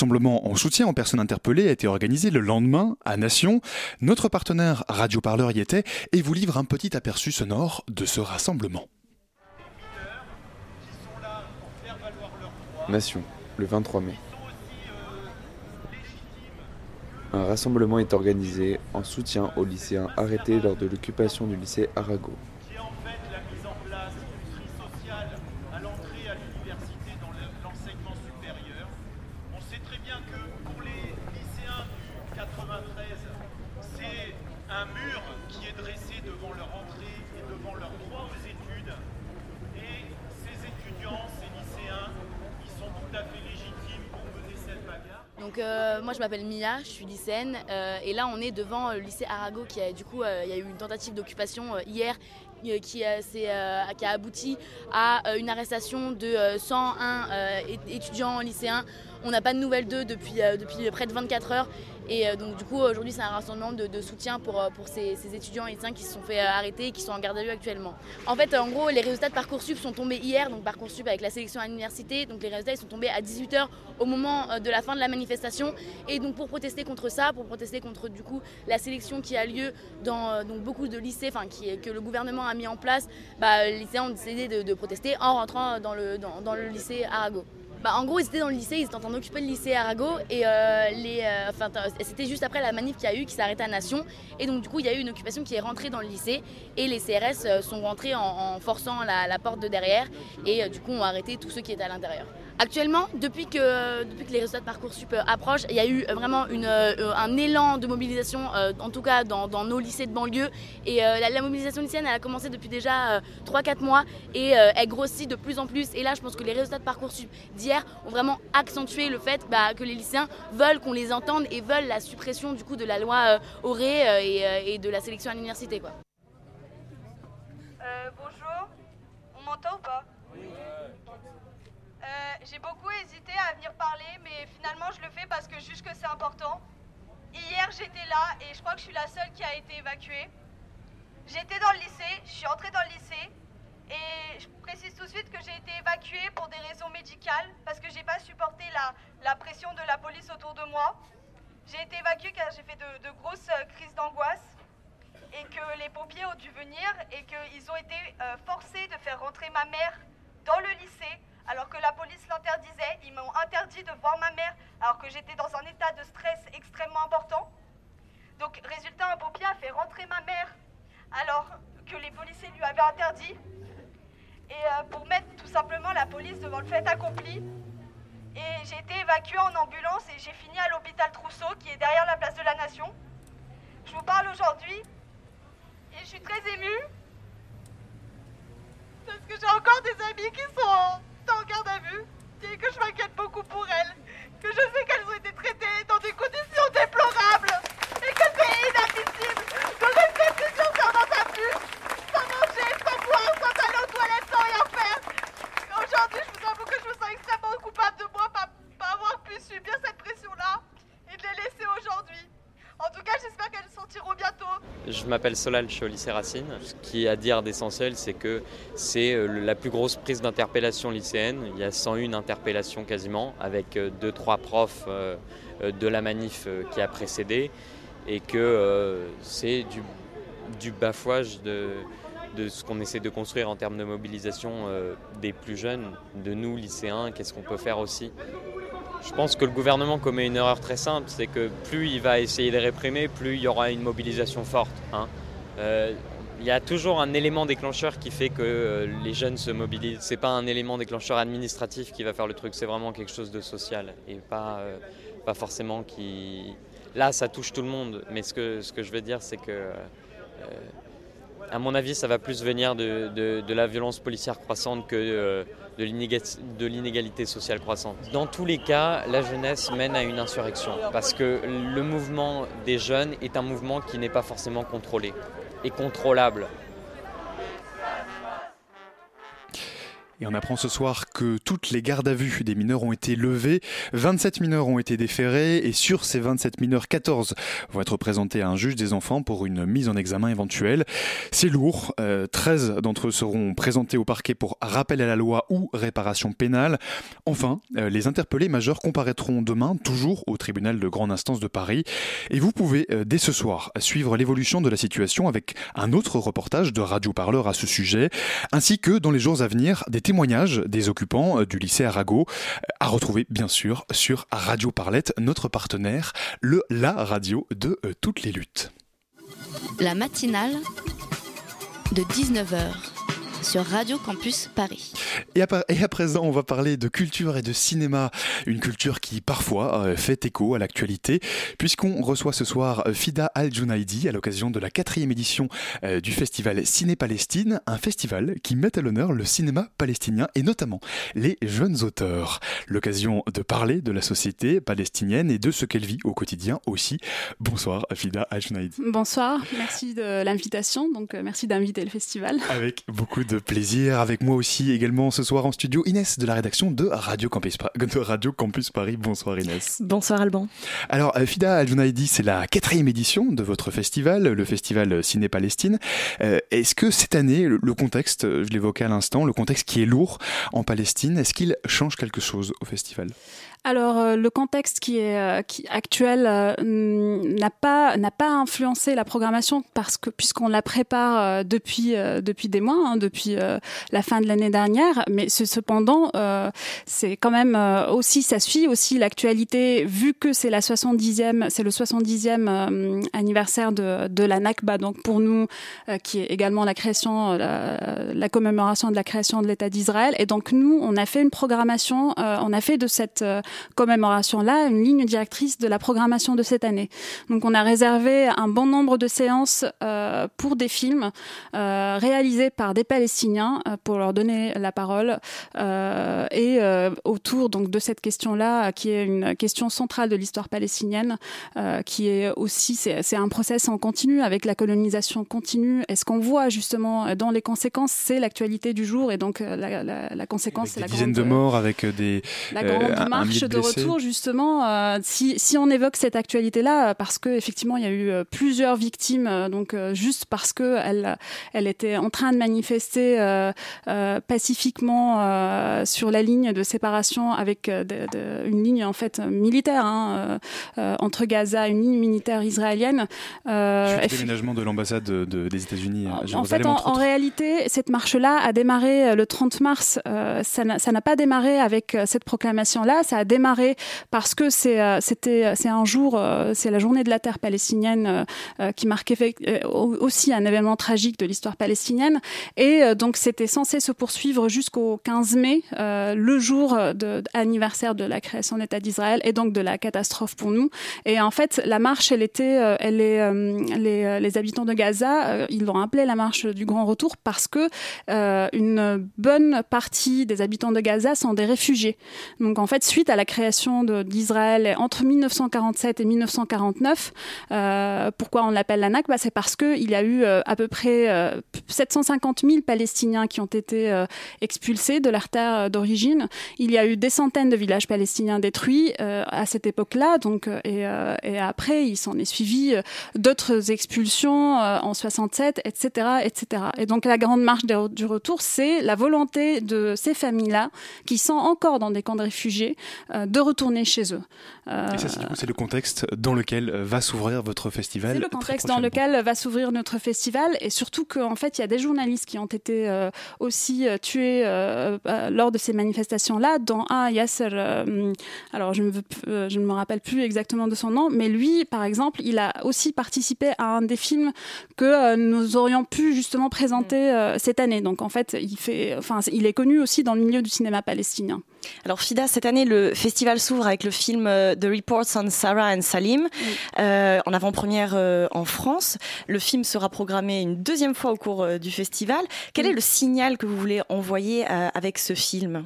Rassemblement en soutien aux personnes interpellées a été organisé le lendemain à Nation. Notre partenaire Radio Parleur y était et vous livre un petit aperçu sonore de ce rassemblement. Nation, le 23 mai. Un rassemblement est organisé en soutien aux lycéens arrêtés lors de l'occupation du lycée Arago. Donc euh, moi je m'appelle Mia, je suis lycéenne euh, et là on est devant euh, le lycée Arago qui a du coup il y a eu une tentative d'occupation hier qui, a- abouti à une arrestation de euh, 101 euh, é- étudiants lycéens. On n'a pas de nouvelles d'eux depuis, euh, près de 24 heures et euh, donc du coup aujourd'hui c'est un rassemblement de, soutien pour, euh, ces, étudiants lycéens qui se sont fait arrêter et qui sont en garde à vue actuellement. En fait en gros les résultats de Parcoursup sont tombés hier, donc Parcoursup avec la sélection à l'université, donc les résultats ils sont tombés à 18h au moment de la fin de la manifestation et donc pour protester contre ça, pour protester contre du coup la sélection qui a lieu dans beaucoup de lycées, enfin qui que le gouvernement a mis en place, bah, les lycéens ont décidé de, protester en rentrant dans le, dans le lycée Arago. Bah, en gros, ils étaient dans le lycée, ils étaient en train d'occuper le lycée Arago et euh, euh, c'était juste après la manif qu'il y a eu qui s'est arrêtée à Nation. Et donc, du coup, il y a eu une occupation qui est rentrée dans le lycée et les CRS euh, sont rentrés en, forçant la, porte de derrière et du coup ont arrêté tous ceux qui étaient à l'intérieur. Actuellement, depuis que, depuis que les résultats de Parcoursup euh, approchent, il y a eu euh, vraiment une, euh, un élan de mobilisation, en tout cas dans, dans nos lycées de banlieue. Et la, la mobilisation lycéenne, elle a commencé depuis déjà euh, 3-4 mois et elle grossit de plus en plus. Et là, je pense que les résultats de Parcoursup d'hier ont vraiment accentué le fait bah, que les lycéens veulent qu'on les entende et veulent la suppression du coup de la loi Auré et, et de la sélection à l'université. quoi. Euh, bonjour, on m'entend ou pas? Euh, J'ai beaucoup hésité à venir parler, mais finalement je le fais parce que je juge que c'est important. Hier j'étais là et je crois que je suis la seule qui a été évacuée. J'étais dans le lycée, je suis entrée dans le lycée et je précise tout de suite que j'ai été évacuée pour des raisons médicales parce que j'ai pas supporté la, la pression de la police autour de moi. J'ai été évacuée car j'ai fait de, grosses euh, crises d'angoisse et que les pompiers ont dû venir et qu'ils ont été euh, forcés de faire rentrer ma mère dans le lycée alors que la police l'interdisait. Ils m'ont interdit de voir ma mère alors que j'étais dans un état de stress extrêmement important. Donc résultat, un pompier a fait rentrer ma mère alors que les policiers lui avaient interdit. Et euh, pour mettre tout simplement la police devant le fait accompli. Et j'ai été évacuée en ambulance et j'ai fini à l'hôpital Trousseau qui est derrière la place de la Nation. Je vous parle aujourd'hui et je suis très émue parce que j'ai encore des amis qui sont en, garde à vue et que je m'inquiète beaucoup pour elles, que je sais qu'elles ont été traitées dans des conditions déplorables et que c'est inadmissible de rester plusieurs heures dans un bus sans manger, sans boire, sans aller aux toilettes, sans rien faire. Aujourd'hui, je vous avoue que je me sens extrêmement coupable de moi pas avoir pu subir cette pression-là et de les laisser aujourd'hui. En tout cas, j'espère qu'elles sortiront bientôt. Je m'appelle Solal, je suis au lycée Racine. Ce qui est à dire d'essentiel, c'est que c'est euh, la plus grosse prise d'interpellation lycéenne. Il y a 101 interpellations quasiment, avec 2-3 profs euh, euh, de la manif euh, qui a précédé, et que euh, c'est du, bafouage de, ce qu'on essaie de construire en termes de mobilisation euh, des plus jeunes, de nous lycéens, qu'est-ce qu'on peut faire aussi. Je pense que le gouvernement commet une erreur très simple, c'est que plus il va essayer de réprimer, plus il y aura une mobilisation forte. hein. Euh, il y a toujours un élément déclencheur qui fait que euh, les jeunes se mobilisent. C'est pas un élément déclencheur administratif qui va faire le truc, c'est vraiment quelque chose de social et pas, euh, pas forcément qui, là, ça touche tout le monde. Mais ce que, ce que je veux dire, c'est que, à mon avis, ça va plus venir de, la violence policière croissante que euh, de l'inégalité sociale croissante. Dans tous les cas, la jeunesse mène à une insurrection. Parce que le mouvement des jeunes est un mouvement qui n'est pas forcément contrôlé et contrôlable. Et on apprend ce soir que toutes les gardes à vue des mineurs ont été levées, 27 mineurs ont été déférés et sur ces 27 mineurs, 14 vont être présentés à un juge des enfants pour une mise en examen éventuelle. C'est lourd, euh, 13 d'entre eux seront présentés au parquet pour rappel à la loi ou réparation pénale. Enfin, euh, les interpellés majeurs comparaîtront demain toujours au tribunal de grande instance de Paris et vous pouvez euh, dès ce soir suivre l'évolution de la situation avec un autre reportage de Radio Parleur à ce sujet, ainsi que dans les jours à venir des témoignages des occupants euh, du lycée Arago, euh, à retrouver bien sûr sur Radio Parlette, notre partenaire, le la radio de euh, toutes les luttes. La matinale de 19h sur Radio Campus Paris. Et à, par- et à présent, on va parler de culture et de cinéma, une culture qui parfois euh, fait écho à l'actualité, puisqu'on reçoit ce soir euh, Fida Al-Junaidi à l'occasion de la quatrième édition euh, du festival Ciné-Palestine, un festival qui met à l'honneur le cinéma palestinien et notamment les jeunes auteurs. L'occasion de parler de la société palestinienne et de ce qu'elle vit au quotidien aussi. Bonsoir Fida Al-Junaidi. Bonsoir, merci de l'invitation. Donc, merci d'inviter le festival. Avec beaucoup de plaisir. Avec moi aussi également ce soir en studio Inès de la rédaction de Radio Campus, de Radio Campus Paris. Bonsoir Inès. Bonsoir Alban. Alors euh, Fida Al-Junaidi, c'est la quatrième édition de votre festival, le festival Ciné Palestine. Euh, est-ce que cette année, le, le contexte, je l'évoquais à l'instant, le contexte qui est lourd en Palestine, est-ce qu'il change quelque chose au festival? Alors, euh, le contexte qui est euh, qui, actuel euh, n'a pas n'a pas influencé la programmation parce que puisqu'on la prépare depuis depuis des mois, hein, depuis la fin de l'année dernière. Mais ce- cependant, c'est quand même aussi ça suit aussi l'actualité vu que c'est la 70e, c'est le 70e euh, anniversaire de de la Nakba. Donc pour nous, qui est également la création, la, la commémoration de la création de l'État d'Israël. Et donc nous, on a fait une programmation, on a fait de cette commémoration-là une ligne directrice de la programmation de cette année. Donc on a réservé un bon nombre de séances euh, pour des films euh, réalisés par des Palestiniens euh, pour leur donner la parole euh, et euh, autour donc de cette question-là qui est une question centrale de l'histoire palestinienne, euh, qui est aussi c'est c'est un process en continu avec la colonisation continue. Et ce qu'on voit justement dans les conséquences, c'est l'actualité du jour et donc la, la, la conséquence, c'est la dizaines grande, de morts avec des la euh, grande un- un marche de blessés. retour justement euh, si, si on évoque cette actualité là parce que effectivement il y a eu euh, plusieurs victimes euh, donc euh, juste parce que elle était en train de manifester euh, euh, pacifiquement sur la ligne de séparation avec de- de- une ligne en fait militaire hein, entre Gaza une ligne militaire israélienne euh, Suite déménagement de l'ambassade de- de- des États-Unis à en fait, en, en réalité, cette marche-là a démarré le 30 mars. Ça n'a pas démarré avec cette proclamation-là. Ça a démarré parce que c'est euh, c'était c'est un jour, euh, c'est la journée de la terre palestinienne euh, euh, qui euh, au- aussi un événement tragique de l'histoire palestinienne. Et euh, donc c'était censé se poursuivre jusqu'au 15 mai, euh, le jour de, anniversaire de la création de l'État d'Israël et donc de la catastrophe pour nous. Et en fait, la marche, elle était, euh, elle est, euh, les, euh, habitants de Gaza, euh, ils l'ont appelée la marche du Grand Retour parce que euh, une bonne partie des habitants de Gaza sont des réfugiés. Donc en fait, suite à la création de- d'Israël entre 1947 et 1949, euh, pourquoi on l'appelle la Nakba C'est parce qu'il y a eu euh, à peu près euh, 750 000 Palestiniens qui ont été euh, expulsés de leur terre euh, d'origine. Il y a eu des centaines de villages palestiniens détruits euh, à cette époque-là. Donc, euh, et, euh, et après, il s'en est suivi euh, d'autres expulsions euh, en 67, etc., etc. Et donc, la grande marche du retour, c'est la volonté de ces familles-là qui sont encore dans des camps de réfugiés euh, de retourner chez eux. Euh, Et ça, c'est du coup, c'est le contexte dans lequel euh, va s'ouvrir votre festival. c'est le contexte dans lequel va s'ouvrir notre festival et surtout qu'en fait il y a des journalistes qui ont été euh, aussi euh, tués euh, euh, lors de ces manifestations-là, dont un Yasser, euh, alors je ne, veux, euh, je ne me rappelle plus exactement de son nom, mais lui par exemple il a aussi participé à un des films que euh, nous aurions pu justement présenter euh, cette année. Donc en fait il fait, enfin il est connu aussi dans le milieu du cinéma palestinien. Alors Fida, cette année, le festival s'ouvre avec le film euh, The Reports on Sarah and Salim, euh, en avant-première euh, en France. Le film sera programmé une deuxième fois au cours euh, du festival. Quel est le signal que vous voulez envoyer euh, avec ce film?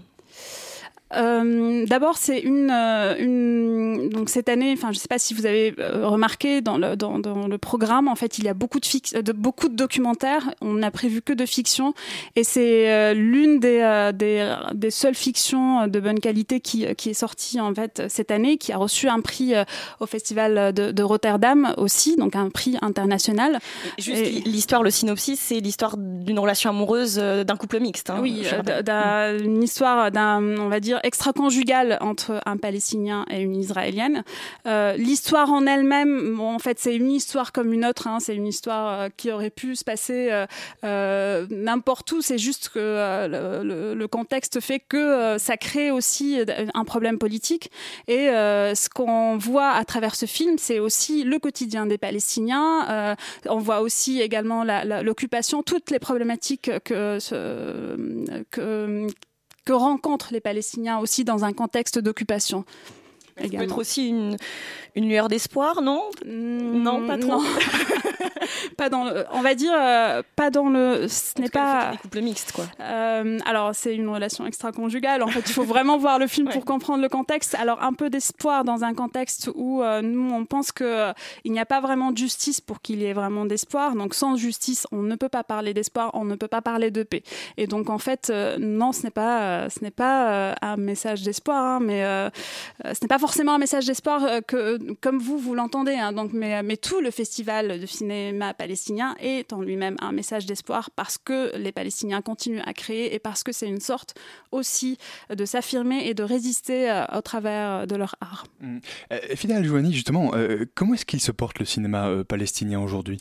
Euh, D'abord, c'est une, euh, une donc cette année. Enfin, je ne sais pas si vous avez euh, remarqué dans le dans, dans le programme. En fait, il y a beaucoup de, fic- de beaucoup de documentaires. On n'a prévu que de fiction, et c'est euh, l'une des, euh, des des seules fictions de bonne qualité qui qui est sortie en fait cette année, qui a reçu un prix au festival de, de Rotterdam aussi, donc un prix international. Juste l'histoire, le synopsis, c'est l'histoire d'une relation amoureuse d'un couple mixte. hein, Oui, je euh, rappelle. d'un- une histoire d'un, on va dire, extra-conjugale entre un Palestinien et une Israélienne. Euh, L'histoire en elle-même, en fait, c'est une histoire comme une autre. hein, c'est une histoire euh, qui aurait pu se passer euh, n'importe où. C'est juste que le, contexte fait que ça crée aussi un problème politique. Et ce qu'on voit à travers ce film, c'est aussi le quotidien des Palestiniens. On voit aussi également l'occupation, toutes les problématiques que, que rencontrent les Palestiniens aussi dans un contexte d'occupation. Ça peut être aussi une, une lueur d'espoir, non? Non, pas trop. non. pas dans le, on va dire euh, pas dans le ce n'est pas des couples mixtes quoi. Euh, alors c'est une relation extra-conjugale. En fait il faut vraiment voir le film pour comprendre le contexte. Alors un peu d'espoir dans un contexte où euh, nous on pense que euh, il n'y a pas vraiment de justice pour qu'il y ait vraiment d'espoir. Donc sans justice on ne peut pas parler d'espoir on ne peut pas parler de paix. Et donc en fait euh, non ce n'est pas euh, ce n'est pas euh, un message d'espoir hein, mais ce n'est pas forcément un message d'espoir que comme vous vous l'entendez hein, donc mais tout le festival de cinéma palestinien est en lui-même un message d'espoir parce que les Palestiniens continuent à créer et parce que c'est une sorte aussi de s'affirmer et de résister euh, au travers de leur art. Euh, Fidel justement, euh, comment est-ce qu'il se porte le cinéma palestinien aujourd'hui?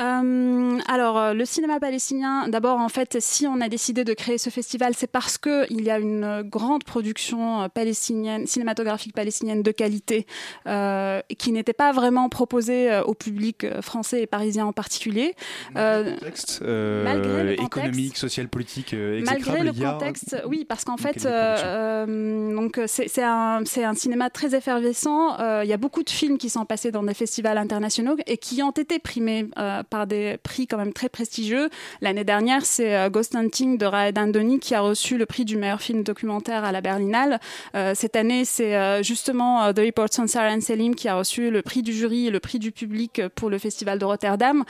Euh, alors, euh, le cinéma palestinien, d'abord, en fait, si on a décidé de créer ce festival, c'est parce que il y a une euh, grande production palestinienne, cinématographique palestinienne de qualité, euh, qui n'était pas vraiment proposée au public français et parisien en particulier. Euh, Contexte, Malgré le contexte. économique, social, politique, Malgré le a- contexte, oui, parce qu'en fait, donc c'est un, cinéma très effervescent. Il y a beaucoup de films qui sont passés dans des festivals internationaux et qui ont été primés par des prix quand même très prestigieux. L'année dernière, c'est euh, Ghost Hunting de Raed Andoni qui a reçu le prix du meilleur film documentaire à la Berlinale. Euh, cette année, c'est euh, justement The Reports on Sarah and Selim qui a reçu le prix du jury et le prix du public pour le festival de Rotterdam.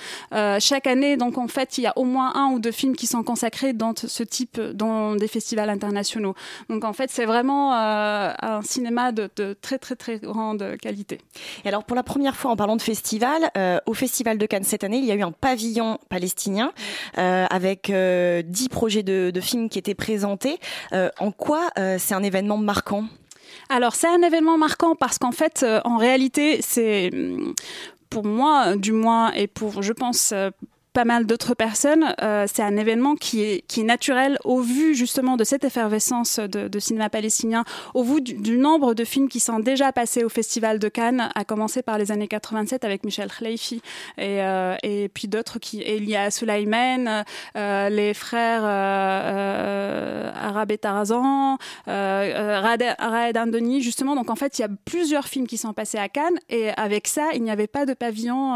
Chaque année, donc en fait, il y a au moins un ou deux films qui sont consacrés dans ce type, dans des festivals internationaux. Donc en fait, c'est vraiment un cinéma de, très très très grande qualité. Et alors, pour la première fois, en parlant de festival, au Festival de Cannes cette année, il y a eu un pavillon palestinien euh, avec euh, 10 projets de, films qui étaient présentés. Euh, en quoi c'est un événement marquant? Alors c'est un événement marquant parce qu'en fait, en réalité, c'est pour moi, du moins, et pour, je pense, pas mal d'autres personnes, euh, c'est un événement qui est, qui est naturel au vu justement de cette effervescence de, de cinéma palestinien, au vu du, du nombre de films qui sont déjà passés au Festival de Cannes, à commencer par les années 87 avec Michel Khleifi et, euh, et puis d'autres qui, et il y a Sulaiman, euh, les frères euh, euh, Arab et Tarazan, euh, Raed- Andoni, justement. Donc en fait, il y a plusieurs films qui sont passés à Cannes et avec ça, il n'y avait pas de pavillon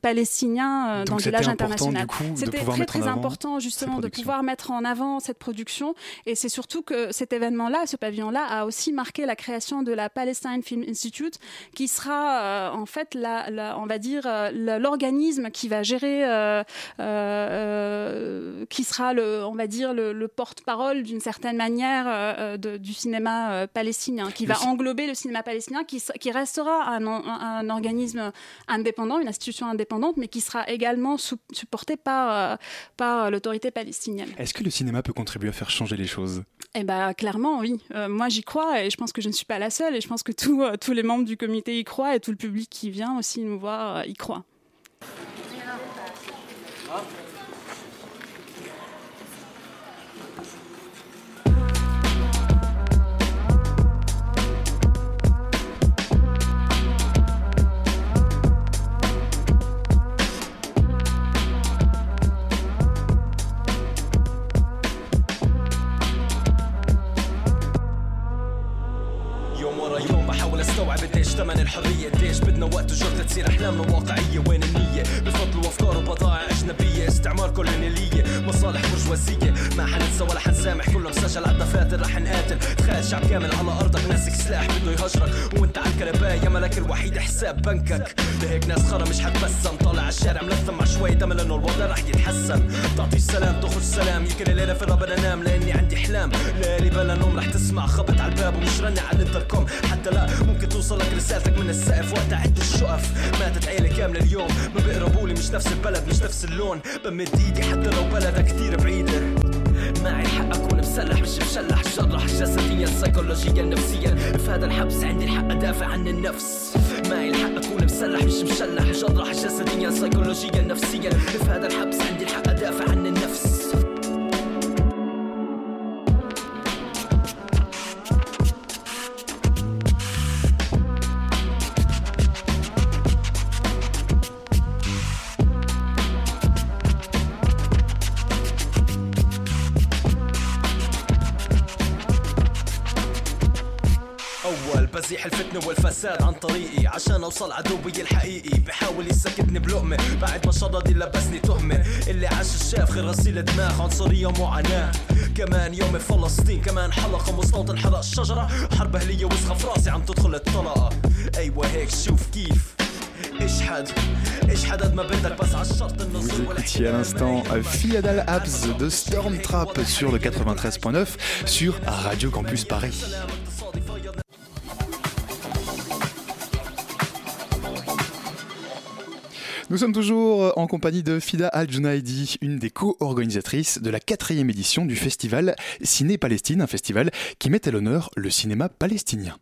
palestinien dans le c'était village important, international. C'était très important justement de production. pouvoir mettre en avant cette production et c'est surtout que cet événement-là, ce pavillon-là, a aussi marqué la création de la Palestine Film Institute, qui sera euh, en fait, la, la- on va dire, euh, l'organisme qui va gérer, euh, qui sera le, on va dire, le, le porte-parole d'une certaine manière de- du cinéma palestinien, qui Le va ci- englober le cinéma palestinien, qui, restera un, un- un organisme indépendant, une institution indépendante, mais qui sera également supporté par, euh, par l'autorité palestinienne. Est-ce que le cinéma peut contribuer à faire changer les choses? Eh ben, clairement, oui. Euh, moi, j'y crois et je pense que je ne suis pas la seule et je pense que tous, euh, tous les membres du comité y croient et tout le public qui vient aussi nous voir euh, y croit. نستوعب قديش ثمن الحرية. قديش بدنا وقت وجهد تصير احلامنا واقعيه وين النية؟ بفضل وافكار وبضائع أجنبية. استعمار كولونيليه مصالح برجوازية. ما حننسى ولا حنسامح. كله مسجل على الدفاتر رح نقاتل. تخيل شعب كامل على أرضك ماسك سلاح بده يهجرك. وأنت على الكنباية ملك الوحيد حساب بنكك. لهيك ناس خرا مش حتبسم. طالع على الشارع ملثم مع شوي دم لأنه الوضع رح يتحسن. تعطي السلام تخرج سلام يمكن الليلة في ربنا أنام لأني عندي أحلام ليالي بلا نوم رح تسمع خبط على الباب ومش رنة على الانتركوم. حتى لا ممكن توصلك رسالتك من السقف. وقت عد الشقف. ماتت عيلة كاملة اليوم. ما بيقربولي مش نفس البلد مش نفس اللون. بمد إيدي حتى لو بلدها كتير بعيدة. معي مسلح مش مشلح جرح جسديا سيكولوجيا نفسيا. في هذا الحبس عندي الحق أدافع عن النفس. معي الحق أكون مسلح مش مشلح. جرح جسديا سيكولوجيا نفسيا. في هذا الحبس عندي الحق أدافع عن النفس والفساد عن طريقي عشان أوصل عدوي الحقيقي. بحاول يسكتني بلقمة بعد ما شردي لبسني تهمة اللي عاش الشاف غير غسيل دماغ عنصرية ومعاناة كمان يوم فلسطين كمان حلقة مستوطن حرق الشجرة. حرب أهلية وسخة في رأسي عم تدخل الطلقة. أيوه هيك شوف كيف Vous écoutiez à l'instant Fiadal Abs de Stormtrap sur le 93.9 sur Radio Campus Paris. Nous sommes toujours en compagnie de Fida Al-Junaidi, une des co-organisatrices de la quatrième édition du festival Ciné-Palestine, un festival qui met à l'honneur le cinéma palestinien.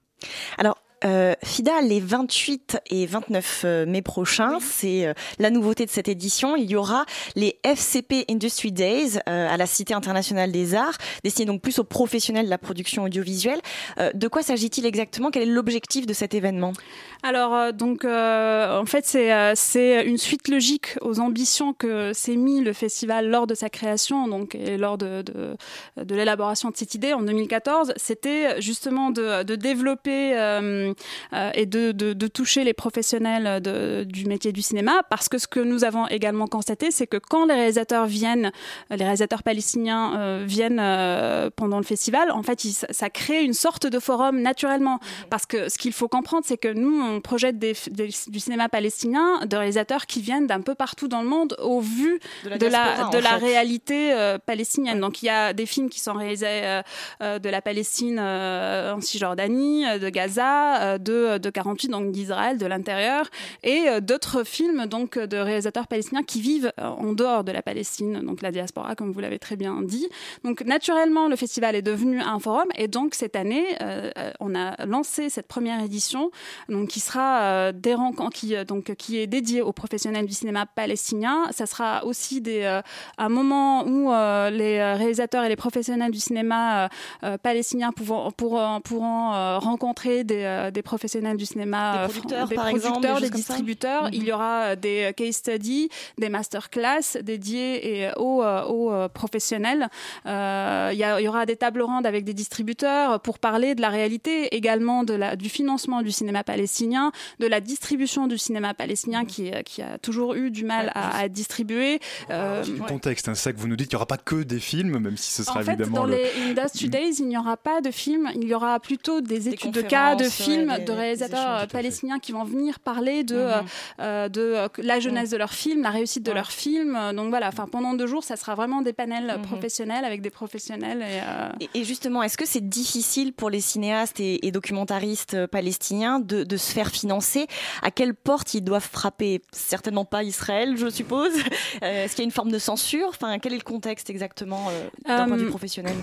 Euh, FIDA, les 28 et 29 euh, mai prochains, c'est euh, la nouveauté de cette édition. Il y aura les FCP Industry Days euh, à la Cité internationale des arts, destinés donc plus aux professionnels de la production audiovisuelle. De quoi s'agit-il exactement? Quel est l'objectif de cet événement? Alors, donc, euh, en fait, c'est c'est une suite logique aux ambitions que s'est mis le festival lors de sa création, donc, et lors de, de, de l'élaboration de cette idée en 2014. C'était justement de, de développer euh, et de, de, de toucher les professionnels de- du métier du cinéma, parce que ce que nous avons également constaté, c'est que quand les réalisateurs viennent, les réalisateurs palestiniens euh, viennent euh, pendant le festival, en fait, ça, crée une sorte de forum naturellement. Parce que ce qu'il faut comprendre, c'est que nous, on projette des, des- du cinéma palestinien de réalisateurs qui viennent d'un peu partout dans le monde au vu De la réalité palestinienne. Donc il y a des films qui sont réalisés de la Palestine en Cisjordanie, de Gaza, euh, de, de 48, donc d'Israël, de l'intérieur, et euh, d'autres films donc de réalisateurs palestiniens qui vivent euh, en dehors de la Palestine, donc la diaspora, comme vous l'avez très bien dit. Donc naturellement, le festival est devenu un forum, et donc cette année, euh, euh, on a lancé cette première édition, donc qui sera euh, des rencontres, qui euh, donc qui est dédiée aux professionnels du cinéma palestinien. Ça sera aussi des euh, un moment où euh, les euh, réalisateurs et les professionnels du cinéma euh, euh, palestinien pourront, pourront, pourront euh, rencontrer des, euh, des professionnels du cinéma, Des euh, producteurs, des, par producteurs, distributeurs. Il y aura euh, des euh, case studies, des masterclass dédiés et aux, euh, aux euh, professionnels. Euh, il, y a- il y aura des tables rondes avec des distributeurs pour parler de la réalité, également de la, du financement du cinéma palestinien, de la distribution du cinéma palestinien qui, euh, qui a toujours eu du mal à, à distribuer. Euh, Le contexte, hein, c'est ça que vous nous dites, il n'y aura pas que des films, même si ce sera en fait, évidemment dans le... les Industry Days, il n'y aura pas de films, il y aura plutôt des études de cas, de ouais, films, des- de réalisateurs euh, palestiniens qui vont venir parler de, euh, euh, de la jeunesse de leur film, la réussite de leur film. Donc voilà, enfin pendant deux jours, ça sera vraiment des panels euh, professionnels avec des professionnels. Et, Et, et justement, est-ce que c'est difficile pour les cinéastes et, et documentaristes palestiniens de, de se faire financer? À quelle porte ils doivent frapper? Certainement pas Israël, je suppose. Est-ce qu'il y a une forme de censure? Enfin, quel est le contexte exactement euh, d'un point de vue professionnel?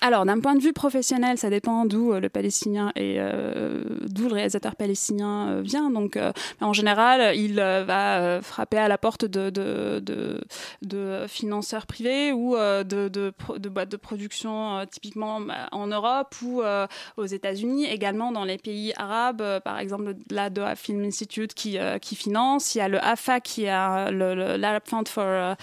Alors, d'un point de vue professionnel, ça dépend d'où euh, le Palestinien et euh, d'où le réalisateur palestinien euh, vient. Donc, en général, il va frapper à la porte de, financeurs privés ou de, boîtes de production, typiquement bah, en Europe ou aux États-Unis, également dans les pays arabes. par exemple, la Doha Film Institute qui, finance. Il y a le AFA qui est l'Arab Fund for,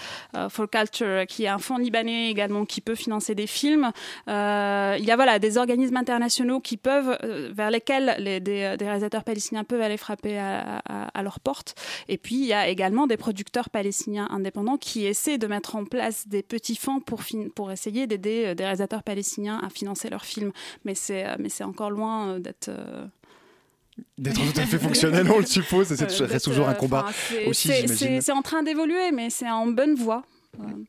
for Culture, qui est un fonds libanais également qui peut financer des films. Euh, il y a voilà des organismes internationaux qui peuvent, euh, vers lesquels les, des, des réalisateurs palestiniens peuvent aller frapper à, à, à leur porte. Et puis il y a également des producteurs palestiniens indépendants qui essaient de mettre en place des petits fonds pour pour essayer d'aider euh, des réalisateurs palestiniens à financer leurs films. Mais c'est euh, encore loin euh, d'être euh, D'être tout à fait fonctionnel, on le suppose, et c'est euh, reste toujours un combat aussi, c'est en train d'évoluer, mais c'est en bonne voie.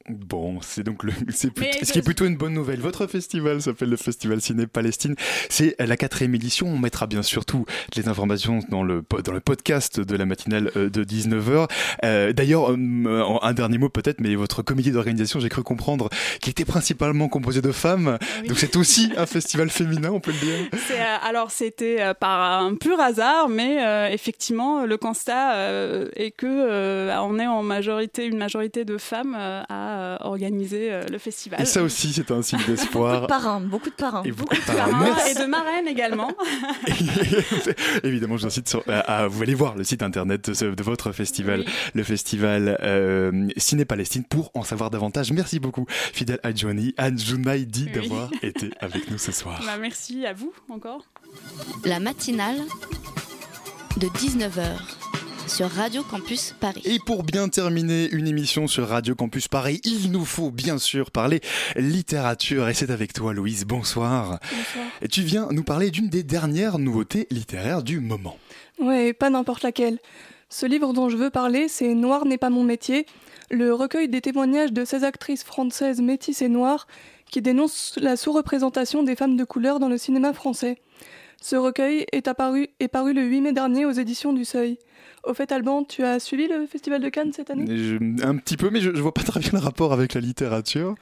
Bon, c'est donc le, c'est ce qui est plutôt une bonne nouvelle. Votre festival s'appelle le Festival Ciné Palestine. C'est la quatrième édition. On mettra bien sûr toutes les informations dans le, dans le podcast de la matinale euh, de 19h. Euh, D'ailleurs, euh, en- un dernier mot peut-être, mais votre comité d'organisation, j'ai cru comprendre qu'il était principalement composé de femmes. Donc c'est aussi un festival féminin, on peut le dire. C'est, euh, alors c'était euh, par un pur hasard, mais euh, effectivement le constat euh, est que euh, on est en majorité une majorité de femmes euh, à euh, organiser euh, le festival. Et ça aussi, c'est un signe d'espoir. Parrains, beaucoup de parrains. Et beaucoup de Parrains et de marraines également. Évidemment, je vous incite sur- à, à- vous allez voir le site internet de, votre festival, le festival euh, Ciné Palestine, pour en savoir davantage. Merci beaucoup, Fidel Adjouni, Adjounaidi, Oui. d'avoir été avec nous ce soir. Bah, merci à vous encore. La matinale de 19h sur Radio Campus Paris. Et pour bien terminer une émission sur Radio Campus Paris, il nous faut bien sûr parler littérature. Et c'est avec toi, Louise. Bonsoir. Et tu viens nous parler d'une des dernières nouveautés littéraires du moment. Ouais, pas n'importe laquelle. Ce livre dont je veux parler, c'est Noir n'est pas mon métier, le recueil des témoignages de 16 actrices françaises métisses et noires qui dénoncent la sous-représentation des femmes de couleur dans le cinéma français. Ce recueil est, apparu, est paru le 8 mai dernier aux éditions du Seuil. Au fait, Alban, tu as suivi le Festival de Cannes cette année? Je- un petit peu, mais je, je vois pas très bien le rapport avec la littérature.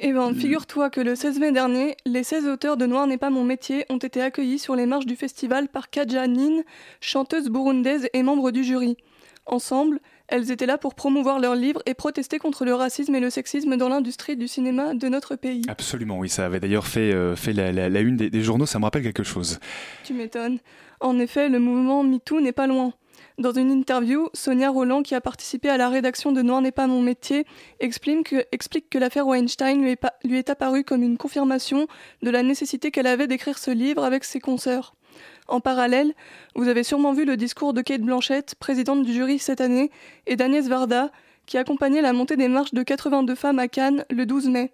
Eh bien, figure-toi que le 16 mai dernier, les 16 auteurs de Noir n'est pas mon métier ont été accueillis sur les marches du festival par Kadja Nin, chanteuse burundaise et membre du jury. Ensemble, elles étaient là pour promouvoir leurs livres et protester contre le racisme et le sexisme dans l'industrie du cinéma de notre pays. Absolument, oui, ça avait d'ailleurs fait, euh, fait la, la- la une des, des journaux, ça me rappelle quelque chose. Tu m'étonnes. En effet, le mouvement MeToo n'est pas loin. Dans une interview, Sonia Roland, qui a participé à la rédaction de Noir n'est pas mon métier, explique que, l'affaire Weinstein lui est, pas- lui est apparue comme une confirmation de la nécessité qu'elle avait d'écrire ce livre avec ses consoeurs. En parallèle, vous avez sûrement vu le discours de Kate Blanchett, présidente du jury cette année, et d'Agnès Varda, qui accompagnait la montée des marches de 82 femmes à Cannes le 12 mai.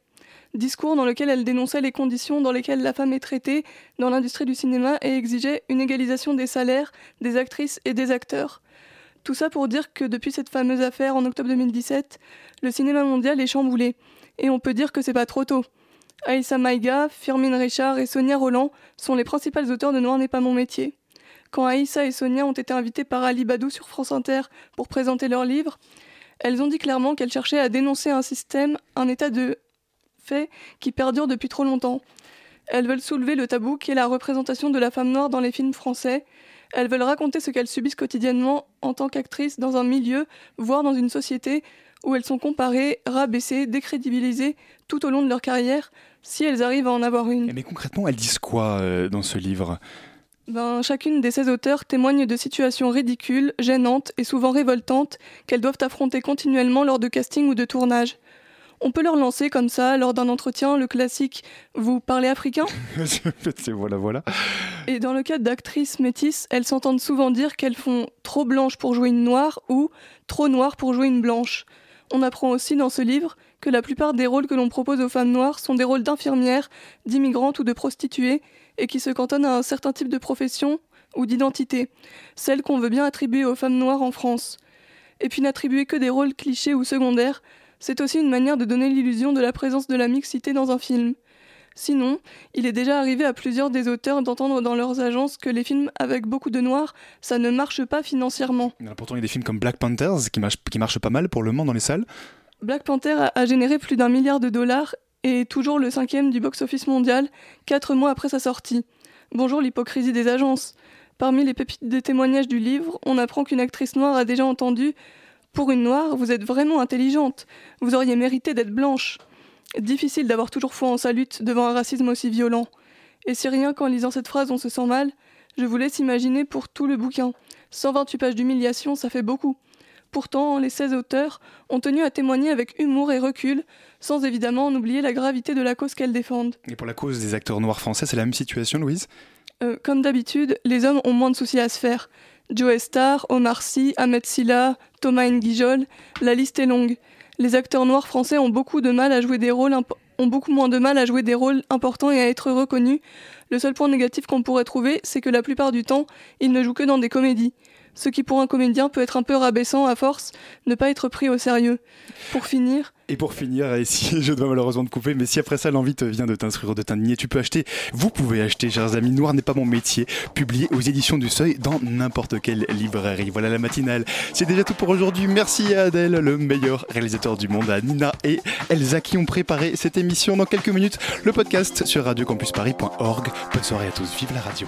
Discours dans lequel elle dénonçait les conditions dans lesquelles la femme est traitée dans l'industrie du cinéma et exigeait une égalisation des salaires des actrices et des acteurs. Tout ça pour dire que depuis cette fameuse affaire en octobre 2017, le cinéma mondial est chamboulé. Et on peut dire que c'est pas trop tôt. Aïssa Maïga, Firmin Richard et Sonia Roland sont les principales auteurs de Noir n'est pas mon métier. Quand Aïssa et Sonia ont été invitées par Ali Badou sur France Inter pour présenter leur livre, elles ont dit clairement qu'elles cherchaient à dénoncer un système, un état de qui perdure depuis trop longtemps. Elles veulent soulever le tabou qui est la représentation de la femme noire dans les films français. Elles veulent raconter ce qu'elles subissent quotidiennement en tant qu'actrices dans un milieu, voire dans une société où elles sont comparées, rabaissées, décrédibilisées tout au long de leur carrière, si elles arrivent à en avoir une. Mais concrètement, elles disent quoi euh, dans ce livre? Ben, chacune des 16 auteurs témoigne de situations ridicules, gênantes et souvent révoltantes qu'elles doivent affronter continuellement lors de casting ou de tournage. On peut leur lancer comme ça, lors d'un entretien, le classique Vous parlez africain? C'est- Voilà, voilà. Et dans le cas d'actrices métisses, elles s'entendent souvent dire qu'elles font trop blanche pour jouer une noire ou trop noire pour jouer une blanche. On apprend aussi dans ce livre que la plupart des rôles que l'on propose aux femmes noires sont des rôles d'infirmières, d'immigrantes ou de prostituées, et qui se cantonnent à un certain type de profession ou d'identité, celle qu'on veut bien attribuer aux femmes noires en France. Et puis n'attribuer que des rôles clichés ou secondaires, c'est aussi une manière de donner l'illusion de la présence de la mixité dans un film. Sinon, il est déjà arrivé à plusieurs des auteurs d'entendre dans leurs agences que les films avec beaucoup de noirs, ça ne marche pas financièrement. Il y en a Pourtant, il y a des films comme Black Panthers qui marchent, qui marchent pas mal pour le moment dans les salles. Black Panther a, a généré plus d'un milliard de dollars et est toujours le cinquième du box-office mondial, quatre mois après sa sortie. Bonjour l'hypocrisie des agences. Parmi les pépites des témoignages du livre, on apprend qu'une actrice noire a déjà entendu Pour une noire, vous êtes vraiment intelligente. Vous auriez mérité d'être blanche. Difficile d'avoir toujours foi en sa lutte devant un racisme aussi violent. Et si rien qu'en lisant cette phrase on se sent mal, je vous laisse imaginer pour tout le bouquin. 128 pages d'humiliation, ça fait beaucoup. Pourtant, les 16 auteurs ont tenu à témoigner avec humour et recul, sans évidemment en oublier la gravité de la cause qu'elles défendent. Et pour la cause des acteurs noirs français, c'est la même situation, Louise? Euh, comme d'habitude, les hommes ont moins de soucis à se faire. Joe Star, Omar Sy, Ahmed Silla, Thomas Nguijol, la liste est longue. Les acteurs noirs français ont beaucoup de mal à jouer des rôles ont beaucoup moins de mal à jouer des rôles importants et à être reconnus. Le seul point négatif qu'on pourrait trouver, c'est que la plupart du temps, ils ne jouent que dans des comédies. Ce qui pour un comédien peut être un peu rabaissant à force ne pas être pris au sérieux. Pour finir, Et pour finir, et si je dois malheureusement te couper, mais si après ça l'envie te vient de t'inscrire, de t'indigner, tu peux acheter, vous pouvez acheter, chers amis, Noir n'est pas mon métier, publié aux éditions du Seuil dans n'importe quelle librairie. Voilà la matinale. C'est déjà tout pour aujourd'hui. Merci à Adèle, le meilleur réalisateur du monde, à Nina et Elsa qui ont préparé cette émission. Dans quelques minutes, le podcast sur radiocampusparis.org. Bonne soirée à tous. Vive la radio.